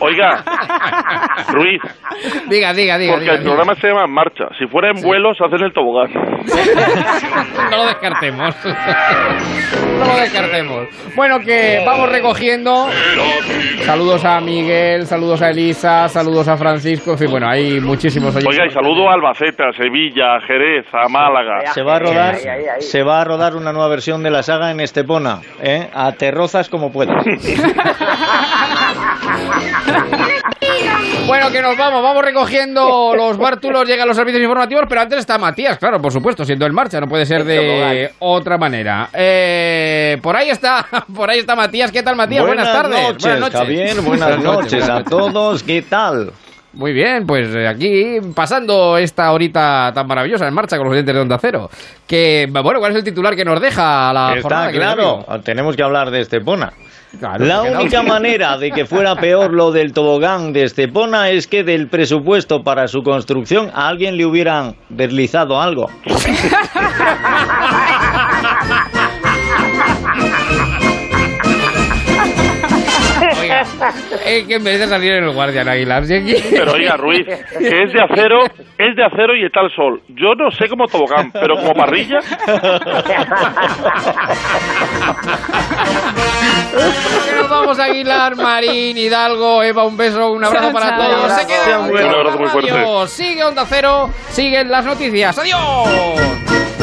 Oiga, Ruiz, diga, diga, diga. porque diga, el diga. programa se llama Marcha. Si fuera en vuelo, se hace en el tobogán. no lo descartemos. no lo descartemos. Bueno, que vamos recogiendo. Saludos a Miguel, saludos a Elisa, saludos a Francisco. En fin, bueno, hay muchísimos oyentes. Oiga, y saludo a Albacete, a Sevilla, a Jerez, a Málaga. Se va a rodar, se va a rodar una nueva versión de la saga en Estepona, ¿eh? A terrozas como puedas. Bueno, que nos vamos, vamos recogiendo los bártulos, llegan los servicios informativos, pero antes está Matías, claro, por supuesto, siendo en marcha, no puede ser de otra manera. Eh, por ahí está, por ahí está Matías, ¿qué tal Matías? Buenas, tardes. Noches, Javier, buenas noches a todos, ¿qué tal? Muy bien, pues eh, aquí pasando esta horita tan maravillosa en marcha con los oyentes de Onda Cero. Que, bueno, ¿cuál es el titular que nos deja la Está jornada? claro, tenemos que hablar de Estepona. Claro, la no. única manera de que fuera peor lo del tobogán de Estepona es que del presupuesto para su construcción a alguien le hubieran deslizado algo. es que en vez de salir en el Guardian Aguilar, aquí- Pero oiga, Ruiz, que es de acero, es de acero y está el sol. Yo no sé cómo tobogán, pero como parrilla. Nos vamos a Aguilar, Marín, Hidalgo, Eva, un beso, un abrazo Chao, para chao. todos. Se quedan Un abrazo muy fuerte. Sigue Onda Cero, siguen las noticias. ¡Adiós!